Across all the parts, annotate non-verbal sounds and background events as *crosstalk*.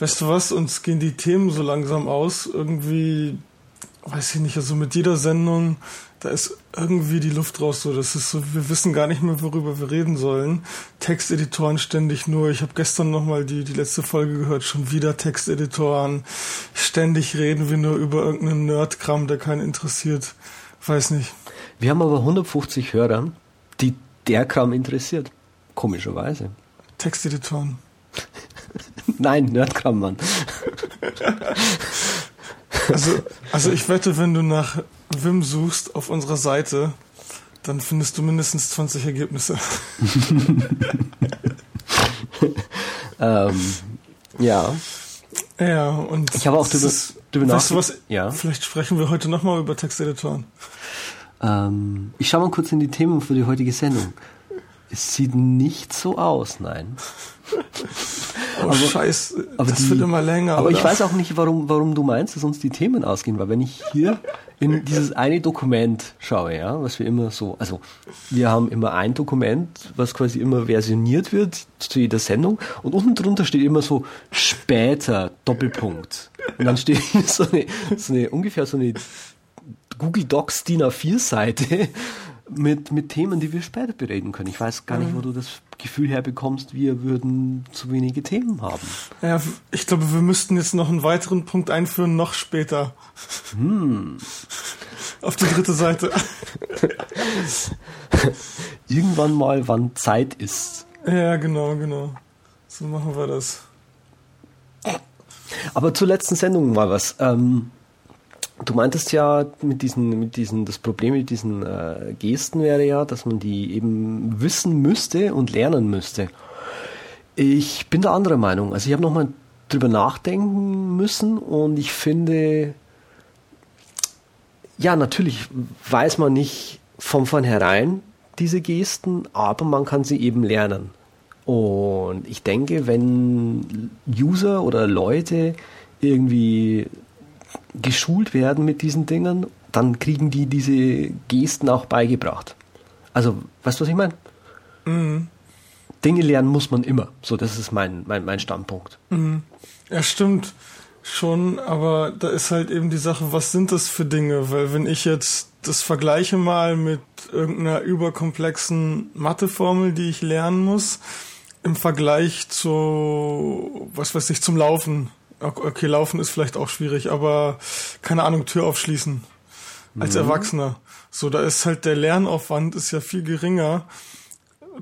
weißt du was, uns gehen die Themen so langsam aus. Irgendwie, weiß ich nicht, also mit jeder Sendung, da ist irgendwie die Luft raus. So, das ist so, wir wissen gar nicht mehr, worüber wir reden sollen. Texteditoren ständig nur. Ich habe gestern nochmal die, die letzte Folge gehört, schon wieder Texteditoren. Ständig reden wir nur über irgendeinen Nerdkram, der keinen interessiert. Weiß nicht. Wir haben aber 150 Hörer, die der Kram interessiert. Komischerweise. Texteditoren. Nein, Nerdkram, Mann. also, also ich wette, wenn du nach Wim suchst auf unserer Seite, dann findest du mindestens 20 Ergebnisse. *laughs* ähm, ja. Ja, und ich habe auch ist, drüber weißt du was? Ja. Vielleicht sprechen wir heute nochmal über Texteditoren. Ähm, ich schaue mal kurz in die Themen für die heutige Sendung. Es sieht nicht so aus, nein. *laughs* Oh, aber, Scheiß, aber das die, wird immer länger. Aber oder? ich weiß auch nicht, warum, warum du meinst, dass uns die Themen ausgehen, weil wenn ich hier in *laughs* dieses eine Dokument schaue, ja, was wir immer so, also wir haben immer ein Dokument, was quasi immer versioniert wird zu jeder Sendung und unten drunter steht immer so später Doppelpunkt. Und dann steht *laughs* so eine, so eine ungefähr so eine Google Docs DIN A4 Seite mit, mit Themen, die wir später bereden können. Ich weiß gar nicht, wo mhm. du das Gefühl herbekommst, wir würden zu wenige Themen haben. Ja, ich glaube, wir müssten jetzt noch einen weiteren Punkt einführen, noch später. Hm. Auf die dritte Seite. Irgendwann mal, wann Zeit ist. Ja, genau, genau. So machen wir das. Aber zur letzten Sendung mal was. Ähm, Du meintest ja mit diesen, mit diesen, das Problem mit diesen äh, Gesten wäre ja, dass man die eben wissen müsste und lernen müsste. Ich bin der anderer Meinung. Also ich habe nochmal drüber nachdenken müssen und ich finde, ja, natürlich weiß man nicht von vornherein diese Gesten, aber man kann sie eben lernen. Und ich denke, wenn User oder Leute irgendwie geschult werden mit diesen Dingen, dann kriegen die diese Gesten auch beigebracht. Also, weißt du, was ich meine? Mhm. Dinge lernen muss man immer. So, das ist mein, mein, mein Standpunkt. Mhm. Ja, stimmt schon, aber da ist halt eben die Sache, was sind das für Dinge? Weil wenn ich jetzt das vergleiche mal mit irgendeiner überkomplexen Matheformel, die ich lernen muss, im Vergleich zu, was weiß ich, zum Laufen, Okay, laufen ist vielleicht auch schwierig, aber keine Ahnung, Tür aufschließen als mhm. Erwachsener. So, da ist halt der Lernaufwand ist ja viel geringer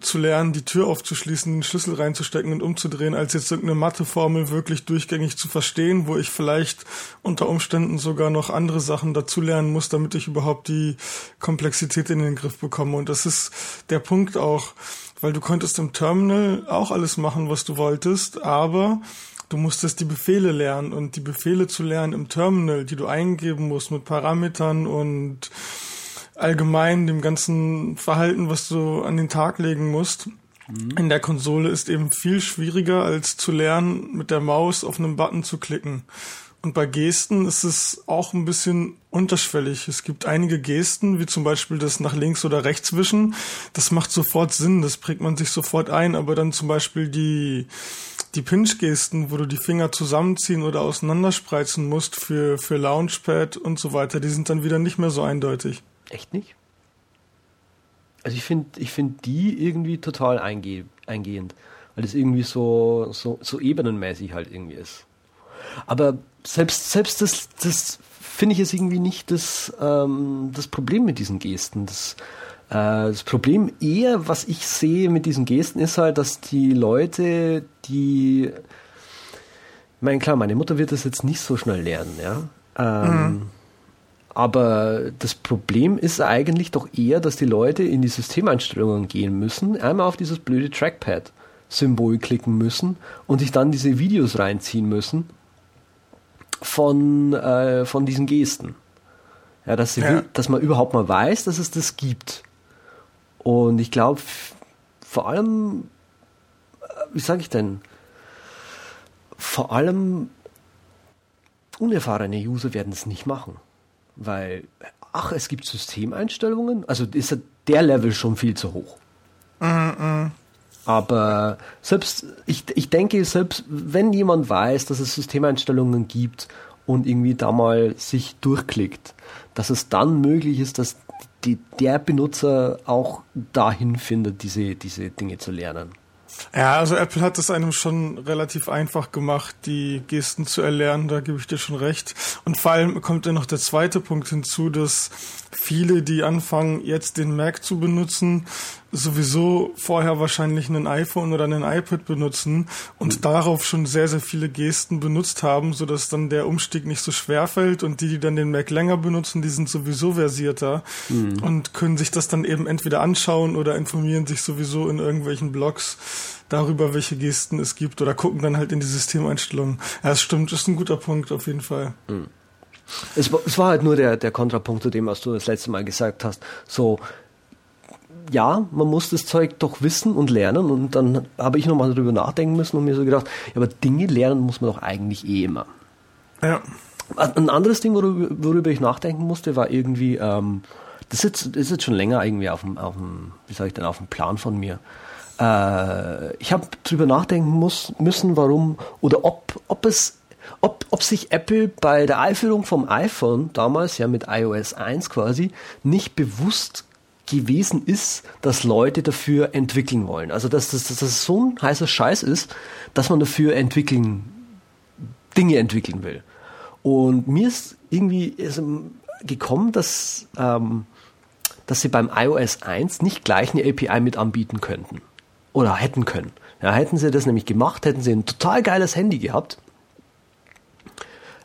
zu lernen, die Tür aufzuschließen, den Schlüssel reinzustecken und umzudrehen, als jetzt irgendeine Matheformel wirklich durchgängig zu verstehen, wo ich vielleicht unter Umständen sogar noch andere Sachen dazu lernen muss, damit ich überhaupt die Komplexität in den Griff bekomme. Und das ist der Punkt auch, weil du konntest im Terminal auch alles machen, was du wolltest, aber du musstest die Befehle lernen und die Befehle zu lernen im Terminal, die du eingeben musst mit Parametern und allgemein dem ganzen Verhalten, was du an den Tag legen musst. Mhm. In der Konsole ist eben viel schwieriger als zu lernen, mit der Maus auf einen Button zu klicken. Und bei Gesten ist es auch ein bisschen unterschwellig. Es gibt einige Gesten, wie zum Beispiel das nach links oder rechts wischen. Das macht sofort Sinn, das prägt man sich sofort ein. Aber dann zum Beispiel die, die Pinch-Gesten, wo du die Finger zusammenziehen oder auseinanderspreizen musst für, für Launchpad und so weiter, die sind dann wieder nicht mehr so eindeutig. Echt nicht? Also ich finde ich find die irgendwie total einge eingehend, weil das irgendwie so, so, so ebenenmäßig halt irgendwie ist. Aber selbst, selbst das, das finde ich jetzt irgendwie nicht das, ähm, das Problem mit diesen Gesten. Das, äh, das Problem eher, was ich sehe mit diesen Gesten, ist halt, dass die Leute, die, ich meine, klar, meine Mutter wird das jetzt nicht so schnell lernen, ja. Ähm, mhm. Aber das Problem ist eigentlich doch eher, dass die Leute in die Systemeinstellungen gehen müssen, einmal auf dieses blöde Trackpad-Symbol klicken müssen und sich dann diese Videos reinziehen müssen von, äh, von diesen Gesten. Ja, dass, sie, ja. dass man überhaupt mal weiß, dass es das gibt. Und ich glaube, vor allem, äh, wie sage ich denn, vor allem unerfahrene User werden es nicht machen. Weil, ach, es gibt Systemeinstellungen, also ist der Level schon viel zu hoch. Mm -mm. Aber selbst, ich, ich denke, selbst wenn jemand weiß, dass es Systemeinstellungen gibt und irgendwie da mal sich durchklickt, dass es dann möglich ist, dass die, der Benutzer auch dahin findet, diese, diese Dinge zu lernen. Ja, also Apple hat es einem schon relativ einfach gemacht, die Gesten zu erlernen, da gebe ich dir schon recht. Und vor allem kommt ja noch der zweite Punkt hinzu, dass viele, die anfangen, jetzt den Mac zu benutzen, sowieso vorher wahrscheinlich ein iPhone oder ein iPad benutzen und mhm. darauf schon sehr, sehr viele Gesten benutzt haben, sodass dann der Umstieg nicht so schwer fällt und die, die dann den Mac länger benutzen, die sind sowieso versierter mhm. und können sich das dann eben entweder anschauen oder informieren sich sowieso in irgendwelchen Blogs darüber, welche Gesten es gibt oder gucken dann halt in die Systemeinstellungen. Ja, das stimmt, ist ein guter Punkt auf jeden Fall. Mhm. Es, es war halt nur der, der Kontrapunkt zu dem, was du das letzte Mal gesagt hast. So, ja, man muss das Zeug doch wissen und lernen und dann habe ich nochmal darüber nachdenken müssen und mir so gedacht, ja, aber Dinge lernen muss man doch eigentlich eh immer. Ja. Ein anderes Ding, worüber, worüber ich nachdenken musste, war irgendwie, ähm, das, ist jetzt, das ist jetzt schon länger irgendwie auf dem, auf dem, wie sage ich denn, auf dem Plan von mir. Äh, ich habe darüber nachdenken muss, müssen, warum oder ob, ob es ob, ob sich Apple bei der Einführung vom iPhone damals, ja mit iOS 1 quasi, nicht bewusst gewesen ist, dass Leute dafür entwickeln wollen. Also dass das, dass das so ein heißer Scheiß ist, dass man dafür entwickeln, Dinge entwickeln will. Und mir ist irgendwie gekommen, dass, ähm, dass sie beim iOS 1 nicht gleich eine API mit anbieten könnten. Oder hätten können. Ja, hätten sie das nämlich gemacht, hätten sie ein total geiles Handy gehabt,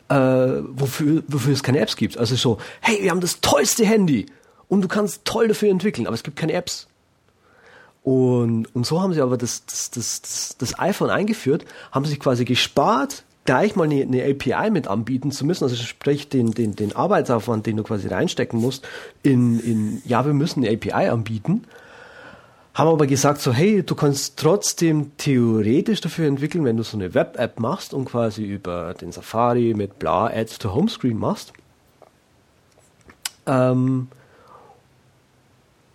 äh, wofür, wofür es keine Apps gibt. Also so, hey, wir haben das tollste Handy und du kannst toll dafür entwickeln, aber es gibt keine Apps. Und, und so haben sie aber das, das, das, das, iPhone eingeführt, haben sich quasi gespart, gleich mal eine, eine API mit anbieten zu müssen, also sprich den, den, den Arbeitsaufwand, den du quasi reinstecken musst, in, in ja, wir müssen eine API anbieten, haben aber gesagt so, hey, du kannst trotzdem theoretisch dafür entwickeln, wenn du so eine Web-App machst und quasi über den Safari mit bla Ads to Homescreen machst, ähm,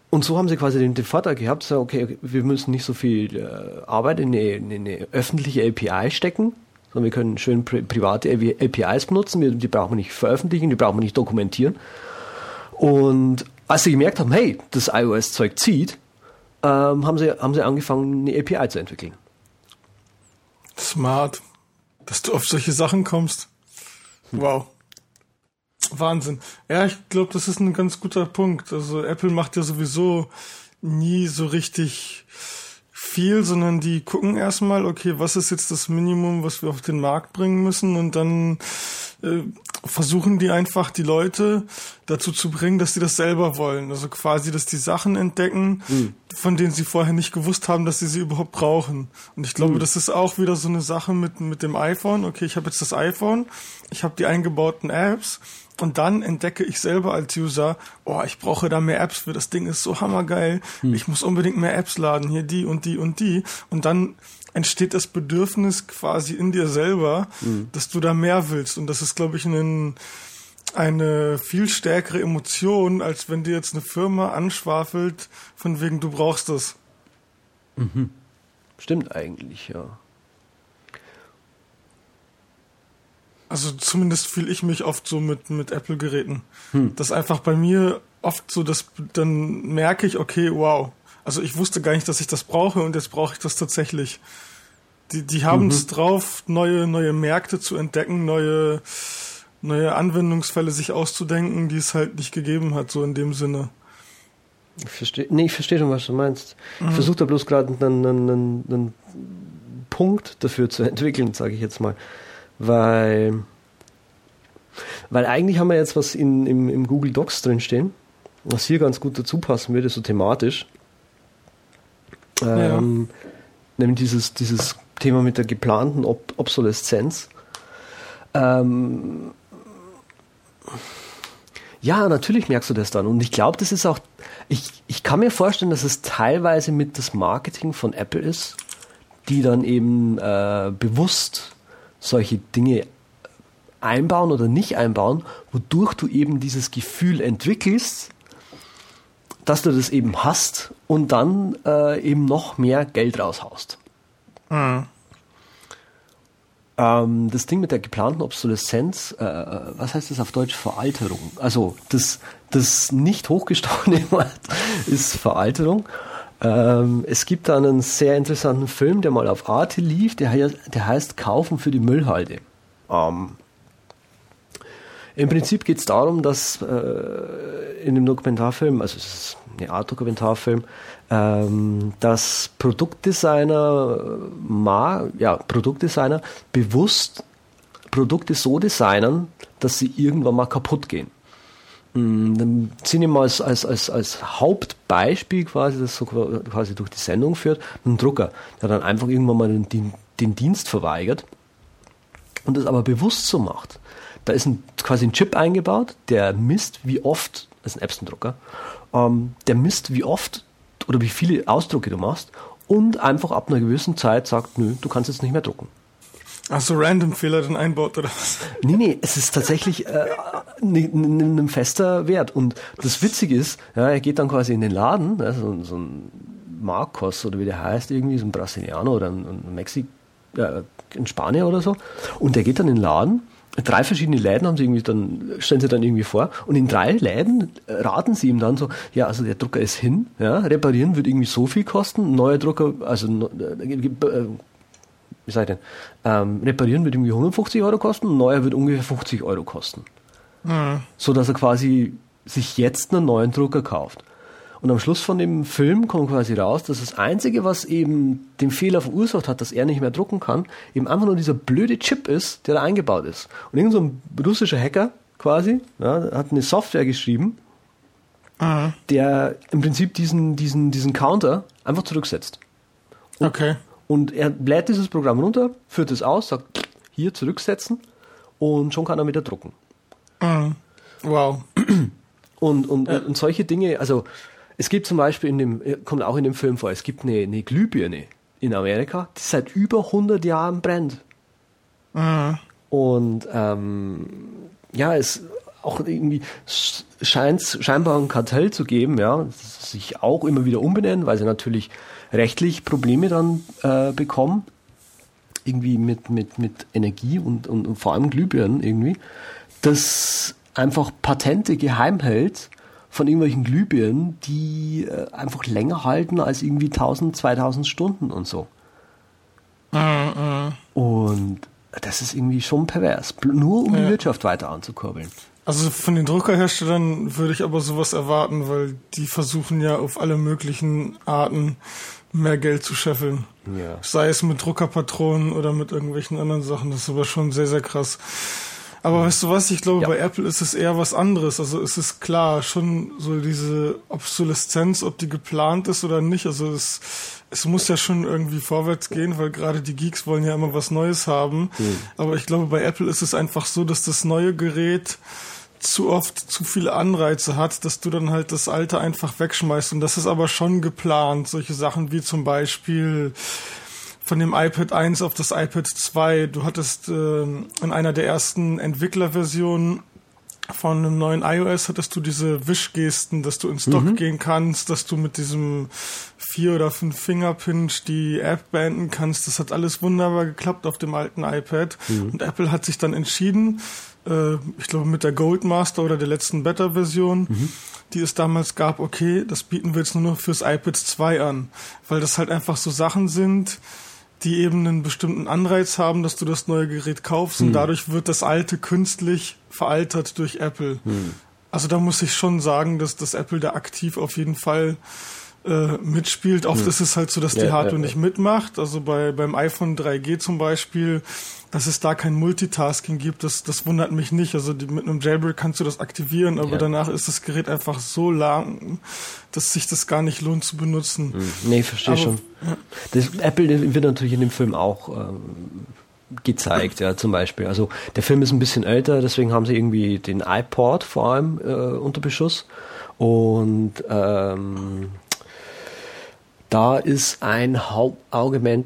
und so haben sie quasi den, Vorteil gehabt, so, okay, wir müssen nicht so viel äh, Arbeit in eine, in eine, öffentliche API stecken, sondern wir können schön pri private APIs benutzen, wir, die brauchen wir nicht veröffentlichen, die brauchen wir nicht dokumentieren. Und als sie gemerkt haben, hey, das iOS-Zeug zieht, ähm, haben, sie, haben sie angefangen, eine API zu entwickeln. Smart, dass du auf solche Sachen kommst. Wow. Wahnsinn. Ja, ich glaube, das ist ein ganz guter Punkt. Also Apple macht ja sowieso nie so richtig viel, sondern die gucken erstmal, okay, was ist jetzt das Minimum, was wir auf den Markt bringen müssen und dann äh, versuchen die einfach die Leute dazu zu bringen, dass sie das selber wollen. Also quasi, dass die Sachen entdecken, mhm. von denen sie vorher nicht gewusst haben, dass sie sie überhaupt brauchen. Und ich glaube, mhm. das ist auch wieder so eine Sache mit, mit dem iPhone. Okay, ich habe jetzt das iPhone, ich habe die eingebauten Apps und dann entdecke ich selber als User, oh, ich brauche da mehr Apps für, das Ding ist so hammergeil, mhm. ich muss unbedingt mehr Apps laden, hier die und die und die. Und dann entsteht das Bedürfnis quasi in dir selber, mhm. dass du da mehr willst. Und das ist, glaube ich, ein, eine viel stärkere Emotion, als wenn dir jetzt eine Firma anschwafelt, von wegen du brauchst das. Mhm. Stimmt eigentlich, ja. Also zumindest fühle ich mich oft so mit, mit Apple-Geräten. Hm. Das einfach bei mir oft so, dass dann merke ich, okay, wow, also ich wusste gar nicht, dass ich das brauche und jetzt brauche ich das tatsächlich. Die, die haben es mhm. drauf, neue, neue Märkte zu entdecken, neue, neue Anwendungsfälle sich auszudenken, die es halt nicht gegeben hat, so in dem Sinne. Ich verstehe, nee, ich verstehe schon, was du meinst. Mhm. Ich versuche da bloß gerade einen, einen, einen, einen Punkt dafür zu entwickeln, sage ich jetzt mal. Weil, weil eigentlich haben wir jetzt was in, im, im Google Docs drinstehen, was hier ganz gut dazu passen würde, so thematisch. Ähm, ja. Nämlich dieses, dieses Thema mit der geplanten Ob Obsoleszenz. Ähm, ja, natürlich merkst du das dann. Und ich glaube, das ist auch, ich, ich kann mir vorstellen, dass es teilweise mit das Marketing von Apple ist, die dann eben äh, bewusst solche Dinge einbauen oder nicht einbauen, wodurch du eben dieses Gefühl entwickelst, dass du das eben hast und dann äh, eben noch mehr Geld raushaust. Mhm. Ähm, das Ding mit der geplanten Obsoleszenz, äh, was heißt das auf Deutsch? Veralterung. Also das, das nicht hochgestochene *laughs* Wort ist Veralterung. Ähm, es gibt da einen sehr interessanten Film, der mal auf Arte lief, der, der heißt Kaufen für die Müllhalde. Ähm, Im Prinzip geht es darum, dass äh, in dem Dokumentarfilm, also es ist eine Art Dokumentarfilm, ähm, dass Produktdesigner, mal, ja, Produktdesigner bewusst Produkte so designen, dass sie irgendwann mal kaputt gehen. Mm, dann ziehen wir mal als, als, als, als Hauptbeispiel quasi, das so quasi durch die Sendung führt, einen Drucker, der dann einfach irgendwann mal den, den, den Dienst verweigert und das aber bewusst so macht. Da ist ein, quasi ein Chip eingebaut, der misst, wie oft, das ist ein Epson-Drucker, ähm, der misst, wie oft oder wie viele Ausdrucke du machst und einfach ab einer gewissen Zeit sagt, nö, du kannst jetzt nicht mehr drucken. Ach so, Random-Fehler dann einbaut oder was? Nee, nee, es ist tatsächlich äh, ein fester Wert. Und das Witzige ist, ja, er geht dann quasi in den Laden, ja, so, ein Marcos oder wie der heißt, irgendwie, so ein Brasilianer oder ein, ein Mexik, äh, ein Spanier oder so. Und der geht dann in den Laden drei verschiedene Läden haben sie irgendwie dann, stellen sie dann irgendwie vor. Und in drei Läden raten sie ihm dann so, ja, also der Drucker ist hin, ja, reparieren wird irgendwie so viel kosten, neuer Drucker, also äh, äh wie sag ich denn, ähm, reparieren wird irgendwie 150 Euro kosten, neuer wird ungefähr 50 Euro kosten. Mhm. So dass er quasi sich jetzt einen neuen Drucker kauft. Und am Schluss von dem Film kommt quasi raus, dass das Einzige, was eben den Fehler verursacht hat, dass er nicht mehr drucken kann, eben einfach nur dieser blöde Chip ist, der da eingebaut ist. Und irgend so ein russischer Hacker quasi ja, hat eine Software geschrieben, mhm. der im Prinzip diesen, diesen, diesen Counter einfach zurücksetzt. Und okay. Und er lädt dieses Programm runter, führt es aus, sagt hier zurücksetzen und schon kann er wieder drucken. Mhm. Wow. Und, und, ja. und solche Dinge, also es gibt zum Beispiel in dem, kommt auch in dem Film vor, es gibt eine, eine Glühbirne in Amerika, die seit über 100 Jahren brennt. Mhm. Und ähm, ja, es auch irgendwie scheint scheinbar ein Kartell zu geben, ja, sich auch immer wieder umbenennen, weil sie natürlich rechtlich Probleme dann äh, bekommen, irgendwie mit, mit, mit Energie und, und, und vor allem Glühbirnen irgendwie, das einfach Patente geheim hält von irgendwelchen Glühbirnen, die äh, einfach länger halten als irgendwie 1000, 2000 Stunden und so. Mm, Und das ist irgendwie schon pervers, nur um ja. die Wirtschaft weiter anzukurbeln. Also von den Druckerherstellern würde ich aber sowas erwarten, weil die versuchen ja auf alle möglichen Arten mehr Geld zu scheffeln. Ja. Sei es mit Druckerpatronen oder mit irgendwelchen anderen Sachen. Das ist aber schon sehr, sehr krass. Aber mhm. weißt du was? Ich glaube, ja. bei Apple ist es eher was anderes. Also es ist klar, schon so diese Obsoleszenz, ob die geplant ist oder nicht. Also es, es muss ja schon irgendwie vorwärts gehen, weil gerade die Geeks wollen ja immer was Neues haben. Mhm. Aber ich glaube, bei Apple ist es einfach so, dass das neue Gerät zu oft zu viele Anreize hat, dass du dann halt das alte einfach wegschmeißt. Und das ist aber schon geplant. Solche Sachen wie zum Beispiel von dem iPad 1 auf das iPad 2. Du hattest äh, in einer der ersten Entwicklerversionen von einem neuen iOS hattest du diese Wischgesten, dass du ins Dock mhm. gehen kannst, dass du mit diesem vier oder fünf Fingerpinch die App beenden kannst. Das hat alles wunderbar geklappt auf dem alten iPad. Mhm. Und Apple hat sich dann entschieden, äh, ich glaube mit der Goldmaster oder der letzten Beta-Version, mhm. die es damals gab, okay, das bieten wir jetzt nur noch fürs iPad 2 an, weil das halt einfach so Sachen sind, die eben einen bestimmten Anreiz haben, dass du das neue Gerät kaufst mhm. und dadurch wird das alte künstlich veraltert durch Apple. Mhm. Also da muss ich schon sagen, dass das Apple da aktiv auf jeden Fall äh, mitspielt. Oft mhm. ist es halt so, dass ja, die Hardware ja, ja. nicht mitmacht. Also bei beim iPhone 3G zum Beispiel dass es da kein Multitasking gibt, das, das wundert mich nicht. Also die, mit einem Jailbreak kannst du das aktivieren, aber ja. danach ist das Gerät einfach so lang, dass sich das gar nicht lohnt zu benutzen. Mhm. Nee, verstehe schon. Ja. Das, Apple wird natürlich in dem Film auch ähm, gezeigt, ja, zum Beispiel. Also der Film ist ein bisschen älter, deswegen haben sie irgendwie den iPod vor allem äh, unter Beschuss. Und ähm, da ist ein Hauptargument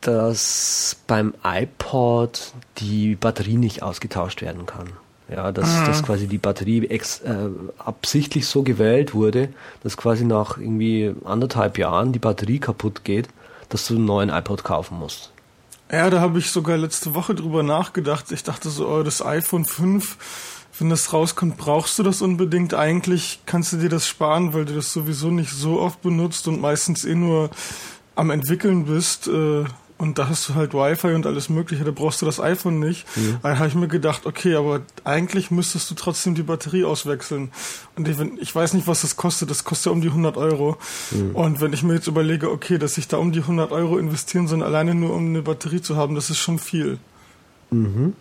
dass beim iPod die Batterie nicht ausgetauscht werden kann. Ja, dass, mhm. dass quasi die Batterie ex, äh, absichtlich so gewählt wurde, dass quasi nach irgendwie anderthalb Jahren die Batterie kaputt geht, dass du einen neuen iPod kaufen musst. Ja, da habe ich sogar letzte Woche drüber nachgedacht. Ich dachte so, oh, das iPhone 5, wenn das rauskommt, brauchst du das unbedingt. Eigentlich kannst du dir das sparen, weil du das sowieso nicht so oft benutzt und meistens eh nur am entwickeln bist. Äh, und da hast du halt Wi-Fi und alles Mögliche, da brauchst du das iPhone nicht. Mhm. Da habe ich mir gedacht, okay, aber eigentlich müsstest du trotzdem die Batterie auswechseln. Und ich, ich weiß nicht, was das kostet. Das kostet ja um die 100 Euro. Mhm. Und wenn ich mir jetzt überlege, okay, dass ich da um die 100 Euro investieren soll, alleine nur um eine Batterie zu haben, das ist schon viel. Mhm.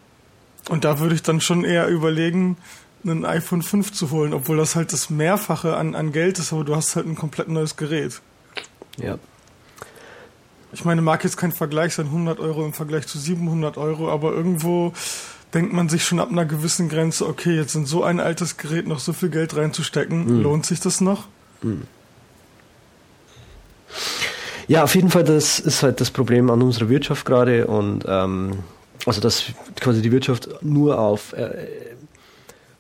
Und da würde ich dann schon eher überlegen, ein iPhone 5 zu holen, obwohl das halt das Mehrfache an, an Geld ist, aber du hast halt ein komplett neues Gerät. Ja. Ich meine, mag jetzt kein Vergleich sein, 100 Euro im Vergleich zu 700 Euro, aber irgendwo denkt man sich schon ab einer gewissen Grenze, okay, jetzt in so ein altes Gerät noch so viel Geld reinzustecken, mhm. lohnt sich das noch? Mhm. Ja, auf jeden Fall, das ist halt das Problem an unserer Wirtschaft gerade und ähm, also dass quasi die Wirtschaft nur auf äh,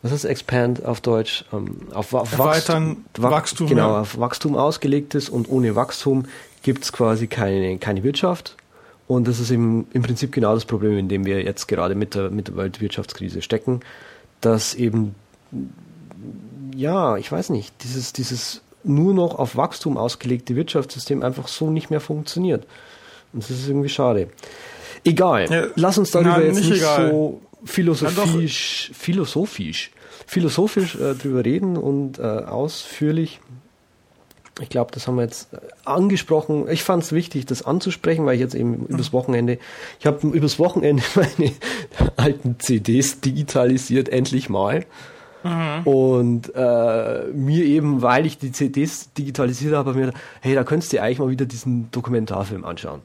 was ist Expand auf Deutsch? Ähm, auf, auf Wachstum, Wachstum, genau, ja. auf Wachstum ausgelegt ist und ohne Wachstum gibt es quasi keine, keine Wirtschaft. Und das ist im, im Prinzip genau das Problem, in dem wir jetzt gerade mit der, mit der Weltwirtschaftskrise stecken, dass eben, ja, ich weiß nicht, dieses, dieses nur noch auf Wachstum ausgelegte Wirtschaftssystem einfach so nicht mehr funktioniert. Und das ist irgendwie schade. Egal, ja, lass uns darüber na, jetzt nicht, nicht so philosophisch, philosophisch, philosophisch äh, drüber reden und äh, ausführlich ich glaube, das haben wir jetzt angesprochen. Ich fand es wichtig, das anzusprechen, weil ich jetzt eben übers Wochenende, ich habe übers Wochenende *laughs* meine alten CDs digitalisiert, endlich mal. Mhm. Und äh, mir eben, weil ich die CDs digitalisiert habe, mir, hey, da könntest du eigentlich mal wieder diesen Dokumentarfilm anschauen.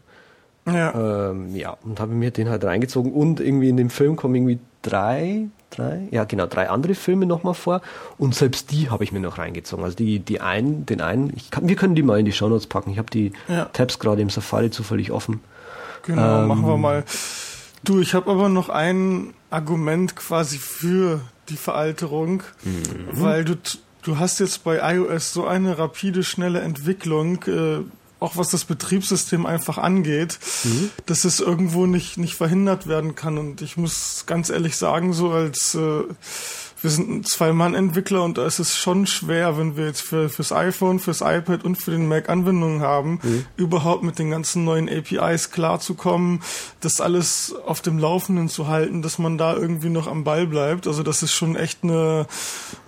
Ja. Ähm, ja, und habe mir den halt reingezogen und irgendwie in dem Film kommen irgendwie drei, drei, ja genau, drei andere Filme nochmal vor und selbst die habe ich mir noch reingezogen. Also die, die einen, den einen, ich kann, wir können die mal in die Shownotes packen. Ich habe die ja. Tabs gerade im Safari zufällig offen. Genau, ähm, machen wir mal. Du, ich habe aber noch ein Argument quasi für die Veralterung, mhm. weil du, du hast jetzt bei iOS so eine rapide, schnelle Entwicklung, äh, auch was das Betriebssystem einfach angeht, mhm. dass es irgendwo nicht, nicht verhindert werden kann. Und ich muss ganz ehrlich sagen, so als äh, wir sind ein Zwei-Mann-Entwickler und da ist es schon schwer, wenn wir jetzt für, fürs iPhone, fürs iPad und für den Mac Anwendungen haben, mhm. überhaupt mit den ganzen neuen APIs klarzukommen, das alles auf dem Laufenden zu halten, dass man da irgendwie noch am Ball bleibt. Also das ist schon echt eine,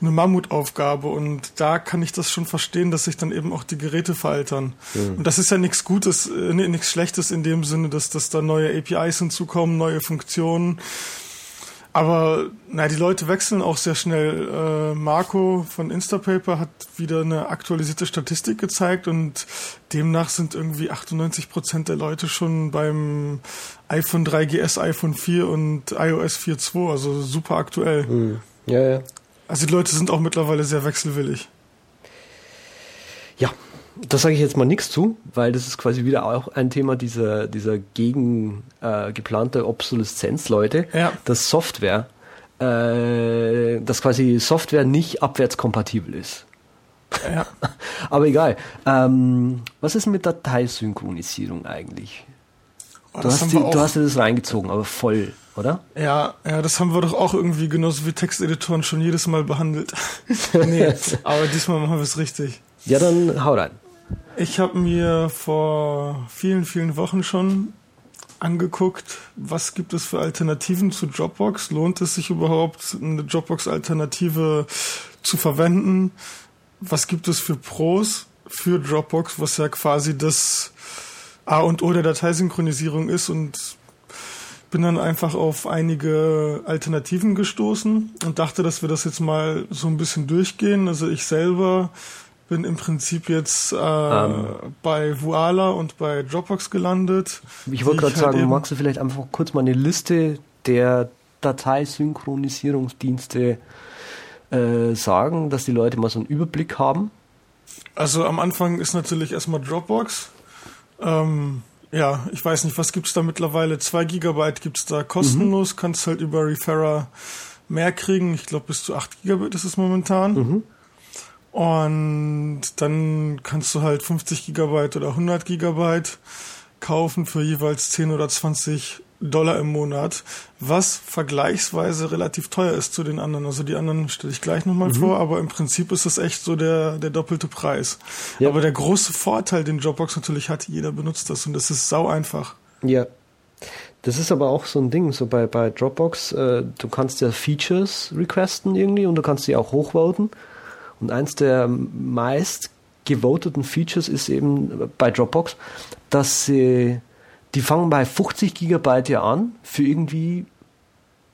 eine Mammutaufgabe und da kann ich das schon verstehen, dass sich dann eben auch die Geräte veraltern. Mhm. Und das ist ja nichts Gutes, äh, nichts Schlechtes in dem Sinne, dass, dass da neue APIs hinzukommen, neue Funktionen. Aber na, die Leute wechseln auch sehr schnell. Äh, Marco von Instapaper hat wieder eine aktualisierte Statistik gezeigt und demnach sind irgendwie 98 Prozent der Leute schon beim iPhone 3GS, iPhone 4 und iOS 4.2, also super aktuell. Hm. Ja, ja. Also die Leute sind auch mittlerweile sehr wechselwillig. Ja, das sage ich jetzt mal nichts zu, weil das ist quasi wieder auch ein Thema dieser, dieser gegen äh, geplante Obsoleszenz, Leute, ja. dass Software, äh, dass quasi Software nicht abwärtskompatibel ist. Ja. *laughs* Aber egal. Ähm, was ist mit Dateisynchronisierung eigentlich? Oh, du, hast die, du hast dir das reingezogen, aber voll, oder? Ja, ja, das haben wir doch auch irgendwie genauso wie Texteditoren schon jedes Mal behandelt. *laughs* nee, *laughs* aber diesmal machen wir es richtig. Ja, dann hau rein. Ich habe mir vor vielen, vielen Wochen schon angeguckt, was gibt es für Alternativen zu Dropbox? Lohnt es sich überhaupt, eine Dropbox-Alternative zu verwenden? Was gibt es für Pros für Dropbox, was ja quasi das A und O der Dateisynchronisierung ist und bin dann einfach auf einige Alternativen gestoßen und dachte, dass wir das jetzt mal so ein bisschen durchgehen. Also ich selber bin im Prinzip jetzt äh, ähm, bei Voila und bei Dropbox gelandet. Ich wollte gerade halt sagen, magst du vielleicht einfach kurz mal eine Liste der Dateisynchronisierungsdienste äh, sagen, dass die Leute mal so einen Überblick haben? Also am Anfang ist natürlich erstmal Dropbox. Ähm, ja, ich weiß nicht, was gibt es da mittlerweile? Zwei Gigabyte gibt es da kostenlos, mhm. kannst halt über Referrer mehr kriegen. Ich glaube, bis zu 8 Gigabit ist es momentan. Mhm. Und dann kannst du halt 50 Gigabyte oder 100 Gigabyte kaufen für jeweils 10 oder 20 Dollar im Monat, was vergleichsweise relativ teuer ist zu den anderen. Also die anderen stelle ich gleich nochmal mhm. vor, aber im Prinzip ist das echt so der, der doppelte Preis. Ja. Aber der große Vorteil, den Dropbox natürlich hat, jeder benutzt das und das ist sau einfach. Ja. Das ist aber auch so ein Ding, so bei, bei Dropbox, äh, du kannst ja Features requesten irgendwie und du kannst sie auch hochvoten. Und eins der meist gevoteten Features ist eben bei Dropbox, dass sie, die fangen bei 50 Gigabyte ja an, für irgendwie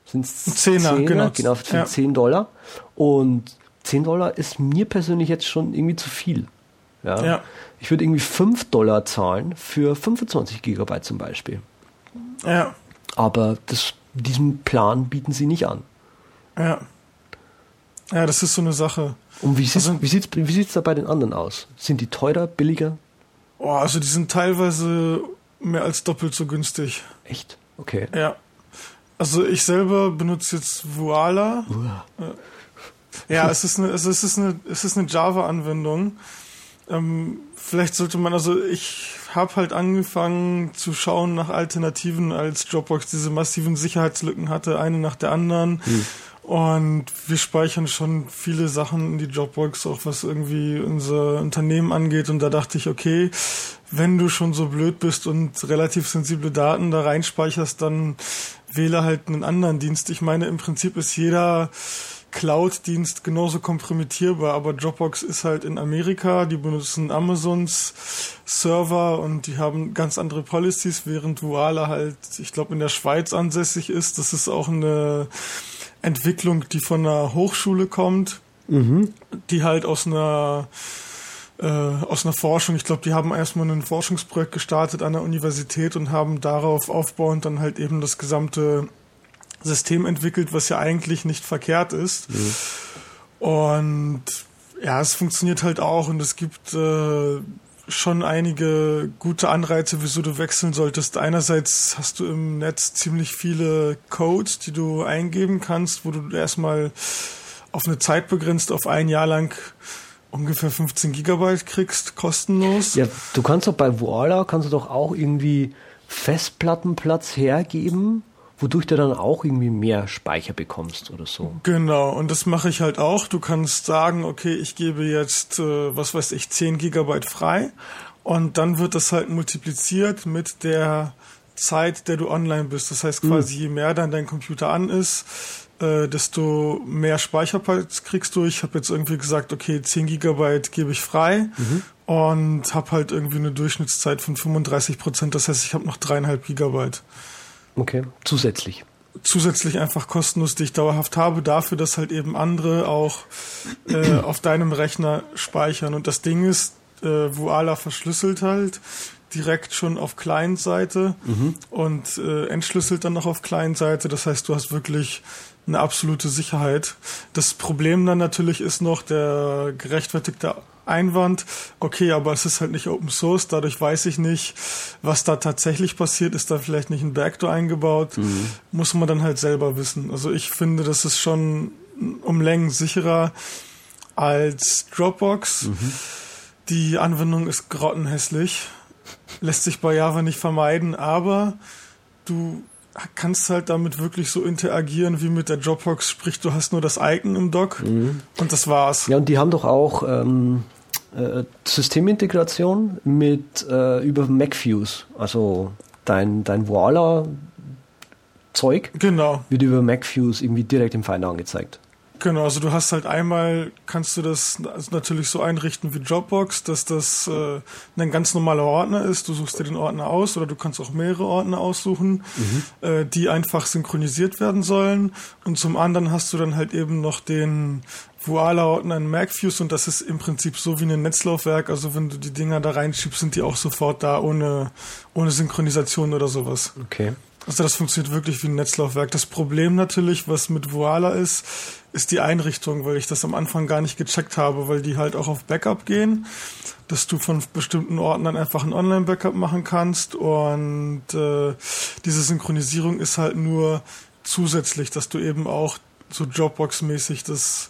sind es 10 genau. genau, für ja. 10 Dollar. Und 10 Dollar ist mir persönlich jetzt schon irgendwie zu viel. Ja. ja. Ich würde irgendwie 5 Dollar zahlen für 25 Gigabyte zum Beispiel. Ja. Aber das, diesen Plan bieten sie nicht an. Ja. Ja, das ist so eine Sache. Und wie sieht es also, wie sieht's, wie sieht's da bei den anderen aus? Sind die teurer, billiger? Oh, also die sind teilweise mehr als doppelt so günstig. Echt? Okay. Ja. Also ich selber benutze jetzt Voila. Uh. Ja, es ist eine, es ist eine, es ist eine Java-Anwendung. Ähm, vielleicht sollte man, also ich habe halt angefangen zu schauen nach Alternativen, als Dropbox diese massiven Sicherheitslücken hatte, eine nach der anderen. Hm. Und wir speichern schon viele Sachen in die Dropbox, auch was irgendwie unser Unternehmen angeht. Und da dachte ich, okay, wenn du schon so blöd bist und relativ sensible Daten da reinspeicherst, dann wähle halt einen anderen Dienst. Ich meine, im Prinzip ist jeder Cloud-Dienst genauso kompromittierbar, aber Dropbox ist halt in Amerika, die benutzen Amazons Server und die haben ganz andere Policies, während Voila halt, ich glaube, in der Schweiz ansässig ist. Das ist auch eine Entwicklung, die von einer Hochschule kommt, mhm. die halt aus einer äh, aus einer Forschung, ich glaube, die haben erstmal ein Forschungsprojekt gestartet an der Universität und haben darauf aufbauend dann halt eben das gesamte System entwickelt, was ja eigentlich nicht verkehrt ist. Mhm. Und ja, es funktioniert halt auch und es gibt äh, schon einige gute Anreize, wieso du wechseln solltest. Einerseits hast du im Netz ziemlich viele Codes, die du eingeben kannst, wo du erstmal auf eine Zeit begrenzt, auf ein Jahr lang ungefähr 15 Gigabyte kriegst, kostenlos. Ja, du kannst doch bei Voila, kannst du doch auch irgendwie Festplattenplatz hergeben wodurch du dann auch irgendwie mehr Speicher bekommst oder so. Genau, und das mache ich halt auch. Du kannst sagen, okay, ich gebe jetzt, äh, was weiß ich, 10 Gigabyte frei und dann wird das halt multipliziert mit der Zeit, der du online bist. Das heißt quasi, mhm. je mehr dann dein Computer an ist, äh, desto mehr Speicherplatz kriegst du. Ich habe jetzt irgendwie gesagt, okay, 10 Gigabyte gebe ich frei mhm. und habe halt irgendwie eine Durchschnittszeit von 35 Prozent. Das heißt, ich habe noch dreieinhalb Gigabyte. Okay, zusätzlich. Zusätzlich einfach kostenlos, die ich dauerhaft habe, dafür, dass halt eben andere auch äh, auf deinem Rechner speichern. Und das Ding ist, äh, Voila verschlüsselt halt direkt schon auf Client-Seite mhm. und äh, entschlüsselt dann noch auf Client-Seite. Das heißt, du hast wirklich eine absolute Sicherheit. Das Problem dann natürlich ist noch der gerechtfertigte Einwand, okay, aber es ist halt nicht Open Source, dadurch weiß ich nicht, was da tatsächlich passiert, ist da vielleicht nicht ein Backdoor eingebaut, mhm. muss man dann halt selber wissen. Also ich finde, das ist schon um Längen sicherer als Dropbox. Mhm. Die Anwendung ist grottenhässlich, lässt sich bei Java nicht vermeiden, aber du kannst halt damit wirklich so interagieren wie mit der Dropbox, sprich du hast nur das Icon im Dock mhm. und das war's. Ja, und die haben doch auch ähm, äh, Systemintegration mit äh, über MacFuse, also dein, dein Voila Zeug genau. wird über MacFuse irgendwie direkt im Finder angezeigt. Genau, also du hast halt einmal, kannst du das natürlich so einrichten wie Dropbox, dass das äh, ein ganz normaler Ordner ist. Du suchst dir den Ordner aus oder du kannst auch mehrere Ordner aussuchen, mhm. äh, die einfach synchronisiert werden sollen. Und zum anderen hast du dann halt eben noch den Voila-Ordner in MacFuse und das ist im Prinzip so wie ein Netzlaufwerk. Also wenn du die Dinger da reinschiebst, sind die auch sofort da ohne, ohne Synchronisation oder sowas. Okay. Also das funktioniert wirklich wie ein Netzlaufwerk. Das Problem natürlich, was mit Voila ist, ist die Einrichtung, weil ich das am Anfang gar nicht gecheckt habe, weil die halt auch auf Backup gehen, dass du von bestimmten Orten dann einfach ein Online-Backup machen kannst und äh, diese Synchronisierung ist halt nur zusätzlich, dass du eben auch so Dropbox-mäßig das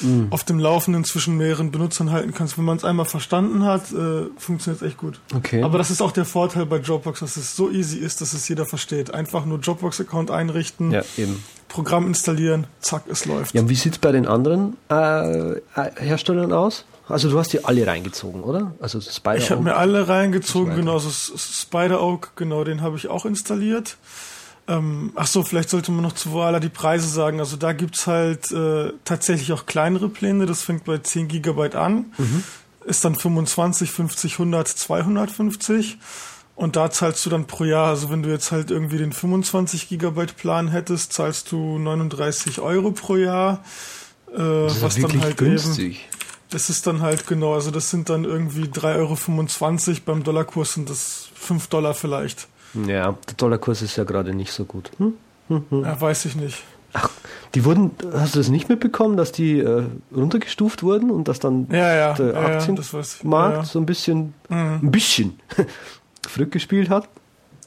mhm. auf dem Laufenden zwischen mehreren Benutzern halten kannst. Wenn man es einmal verstanden hat, äh, funktioniert es echt gut. Okay. Aber das ist auch der Vorteil bei Dropbox, dass es so easy ist, dass es jeder versteht. Einfach nur Dropbox-Account einrichten, ja. Programm installieren, zack, es läuft. Ja, und wie sieht es bei den anderen äh, Herstellern aus? Also du hast die alle reingezogen, oder? Also Spider Ich habe mir alle reingezogen, genau. Spider Oak, genau, den habe ich auch installiert. Ähm, ach so, vielleicht sollte man noch zu Voila die Preise sagen. Also da gibt's halt äh, tatsächlich auch kleinere Pläne. Das fängt bei 10 Gigabyte an. Mhm. Ist dann 25, 50, 100, 250. Und da zahlst du dann pro Jahr, also wenn du jetzt halt irgendwie den 25 Gigabyte Plan hättest, zahlst du 39 Euro pro Jahr. Äh, was dann halt günstig. eben. Das ist dann halt genau, also das sind dann irgendwie 3,25 Euro, beim Dollarkurs sind das 5 Dollar vielleicht. Ja, der Dollarkurs ist ja gerade nicht so gut. Hm? Hm, hm. Ja, weiß ich nicht. Ach, die wurden, hast du das nicht mitbekommen, dass die äh, runtergestuft wurden und dass dann ja, ja, der Aktienmarkt so ein bisschen, mhm. ein bisschen *laughs* zurückgespielt hat?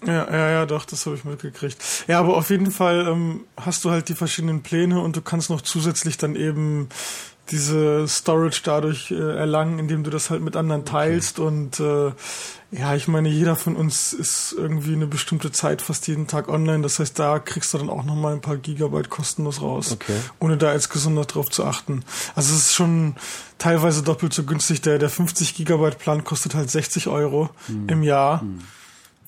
Ja, ja, ja, doch, das habe ich mitgekriegt. Ja, aber auf jeden Fall ähm, hast du halt die verschiedenen Pläne und du kannst noch zusätzlich dann eben diese Storage dadurch äh, erlangen, indem du das halt mit anderen teilst. Okay. Und äh, ja, ich meine, jeder von uns ist irgendwie eine bestimmte Zeit fast jeden Tag online. Das heißt, da kriegst du dann auch nochmal ein paar Gigabyte kostenlos raus, okay. ohne da jetzt gesondert drauf zu achten. Also es ist schon teilweise doppelt so günstig. Der, der 50 Gigabyte Plan kostet halt 60 Euro hm. im Jahr. Hm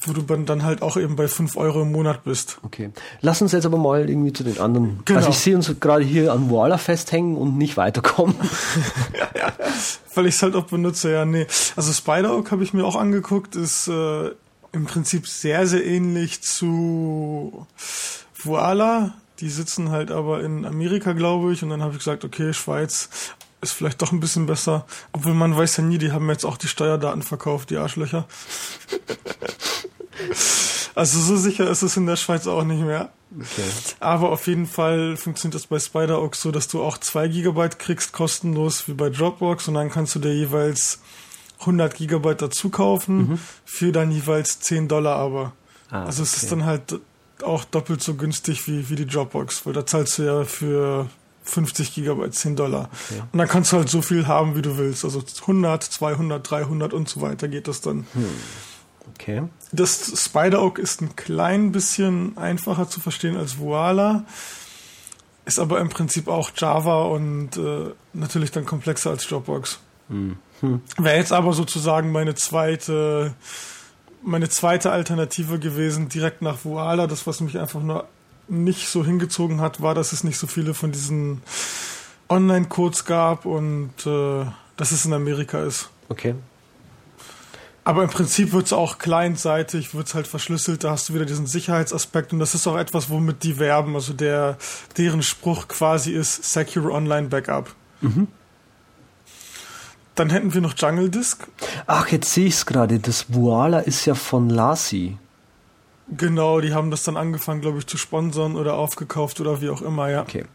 wo du dann halt auch eben bei 5 Euro im Monat bist. Okay. Lass uns jetzt aber mal irgendwie zu den anderen. Genau. Also ich sehe uns gerade hier an Voila festhängen und nicht weiterkommen. *laughs* Weil ich es halt auch benutze, ja, nee. Also Spider-Oak habe ich mir auch angeguckt, ist äh, im Prinzip sehr, sehr ähnlich zu Voila. Die sitzen halt aber in Amerika, glaube ich. Und dann habe ich gesagt, okay, Schweiz ist vielleicht doch ein bisschen besser. Obwohl man weiß ja nie, die haben jetzt auch die Steuerdaten verkauft, die Arschlöcher. *laughs* also so sicher ist es in der Schweiz auch nicht mehr. Okay. Aber auf jeden Fall funktioniert das bei Spider-Oak so, dass du auch zwei Gigabyte kriegst, kostenlos wie bei Dropbox und dann kannst du dir jeweils 100 Gigabyte dazu kaufen mhm. für dann jeweils 10 Dollar aber. Ah, also es ist dann halt auch doppelt so günstig wie, wie die Dropbox, weil da zahlst du ja für 50 Gigabyte 10 Dollar. Okay. Und dann kannst du halt so viel haben, wie du willst. Also 100, 200, 300 und so weiter geht das dann. Hm. Okay. Das Spider-Oak ist ein klein bisschen einfacher zu verstehen als Voila. Ist aber im Prinzip auch Java und äh, natürlich dann komplexer als Dropbox. Hm. Hm. Wäre jetzt aber sozusagen meine zweite, meine zweite Alternative gewesen, direkt nach Voila. Das, was mich einfach nur nicht so hingezogen hat, war, dass es nicht so viele von diesen Online-Codes gab und äh, dass es in Amerika ist. Okay. Aber im Prinzip wird es auch clientseitig, wird es halt verschlüsselt, da hast du wieder diesen Sicherheitsaspekt und das ist auch etwas, womit die werben. Also der, deren Spruch quasi ist Secure Online Backup. Mhm. Dann hätten wir noch Jungle Disk. Ach, jetzt sehe ich es gerade. Das Voila ist ja von Lasi. Genau, die haben das dann angefangen, glaube ich, zu sponsern oder aufgekauft oder wie auch immer, ja. Okay.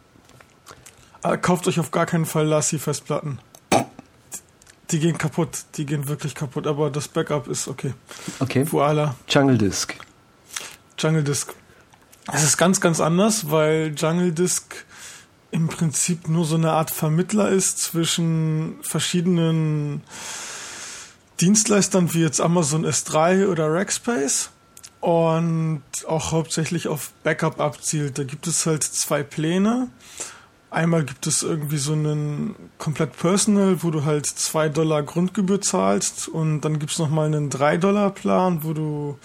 Aber kauft euch auf gar keinen Fall Lassi-Festplatten. Die gehen kaputt, die gehen wirklich kaputt, aber das Backup ist okay. Okay. Voila. Jungle Disk. Jungle Disk. Es ist ganz, ganz anders, weil Jungle Disk im Prinzip nur so eine Art Vermittler ist zwischen verschiedenen Dienstleistern wie jetzt Amazon S3 oder Rackspace und auch hauptsächlich auf Backup abzielt. Da gibt es halt zwei Pläne. Einmal gibt es irgendwie so einen komplett Personal, wo du halt zwei Dollar Grundgebühr zahlst und dann gibt es nochmal einen drei Dollar Plan, wo du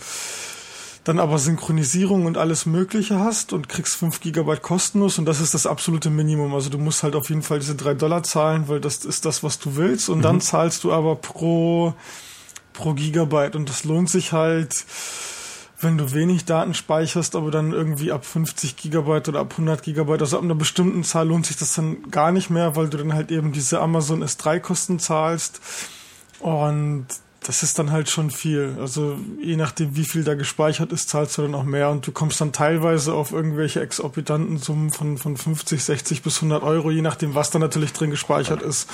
dann aber Synchronisierung und alles Mögliche hast und kriegst fünf Gigabyte kostenlos und das ist das absolute Minimum. Also du musst halt auf jeden Fall diese drei Dollar zahlen, weil das ist das, was du willst und mhm. dann zahlst du aber pro, pro Gigabyte und das lohnt sich halt wenn du wenig Daten speicherst, aber dann irgendwie ab 50 Gigabyte oder ab 100 Gigabyte, also ab einer bestimmten Zahl lohnt sich das dann gar nicht mehr, weil du dann halt eben diese Amazon S3-Kosten zahlst. Und das ist dann halt schon viel. Also je nachdem, wie viel da gespeichert ist, zahlst du dann auch mehr und du kommst dann teilweise auf irgendwelche exorbitanten Summen von, von 50, 60 bis 100 Euro, je nachdem, was da natürlich drin gespeichert ist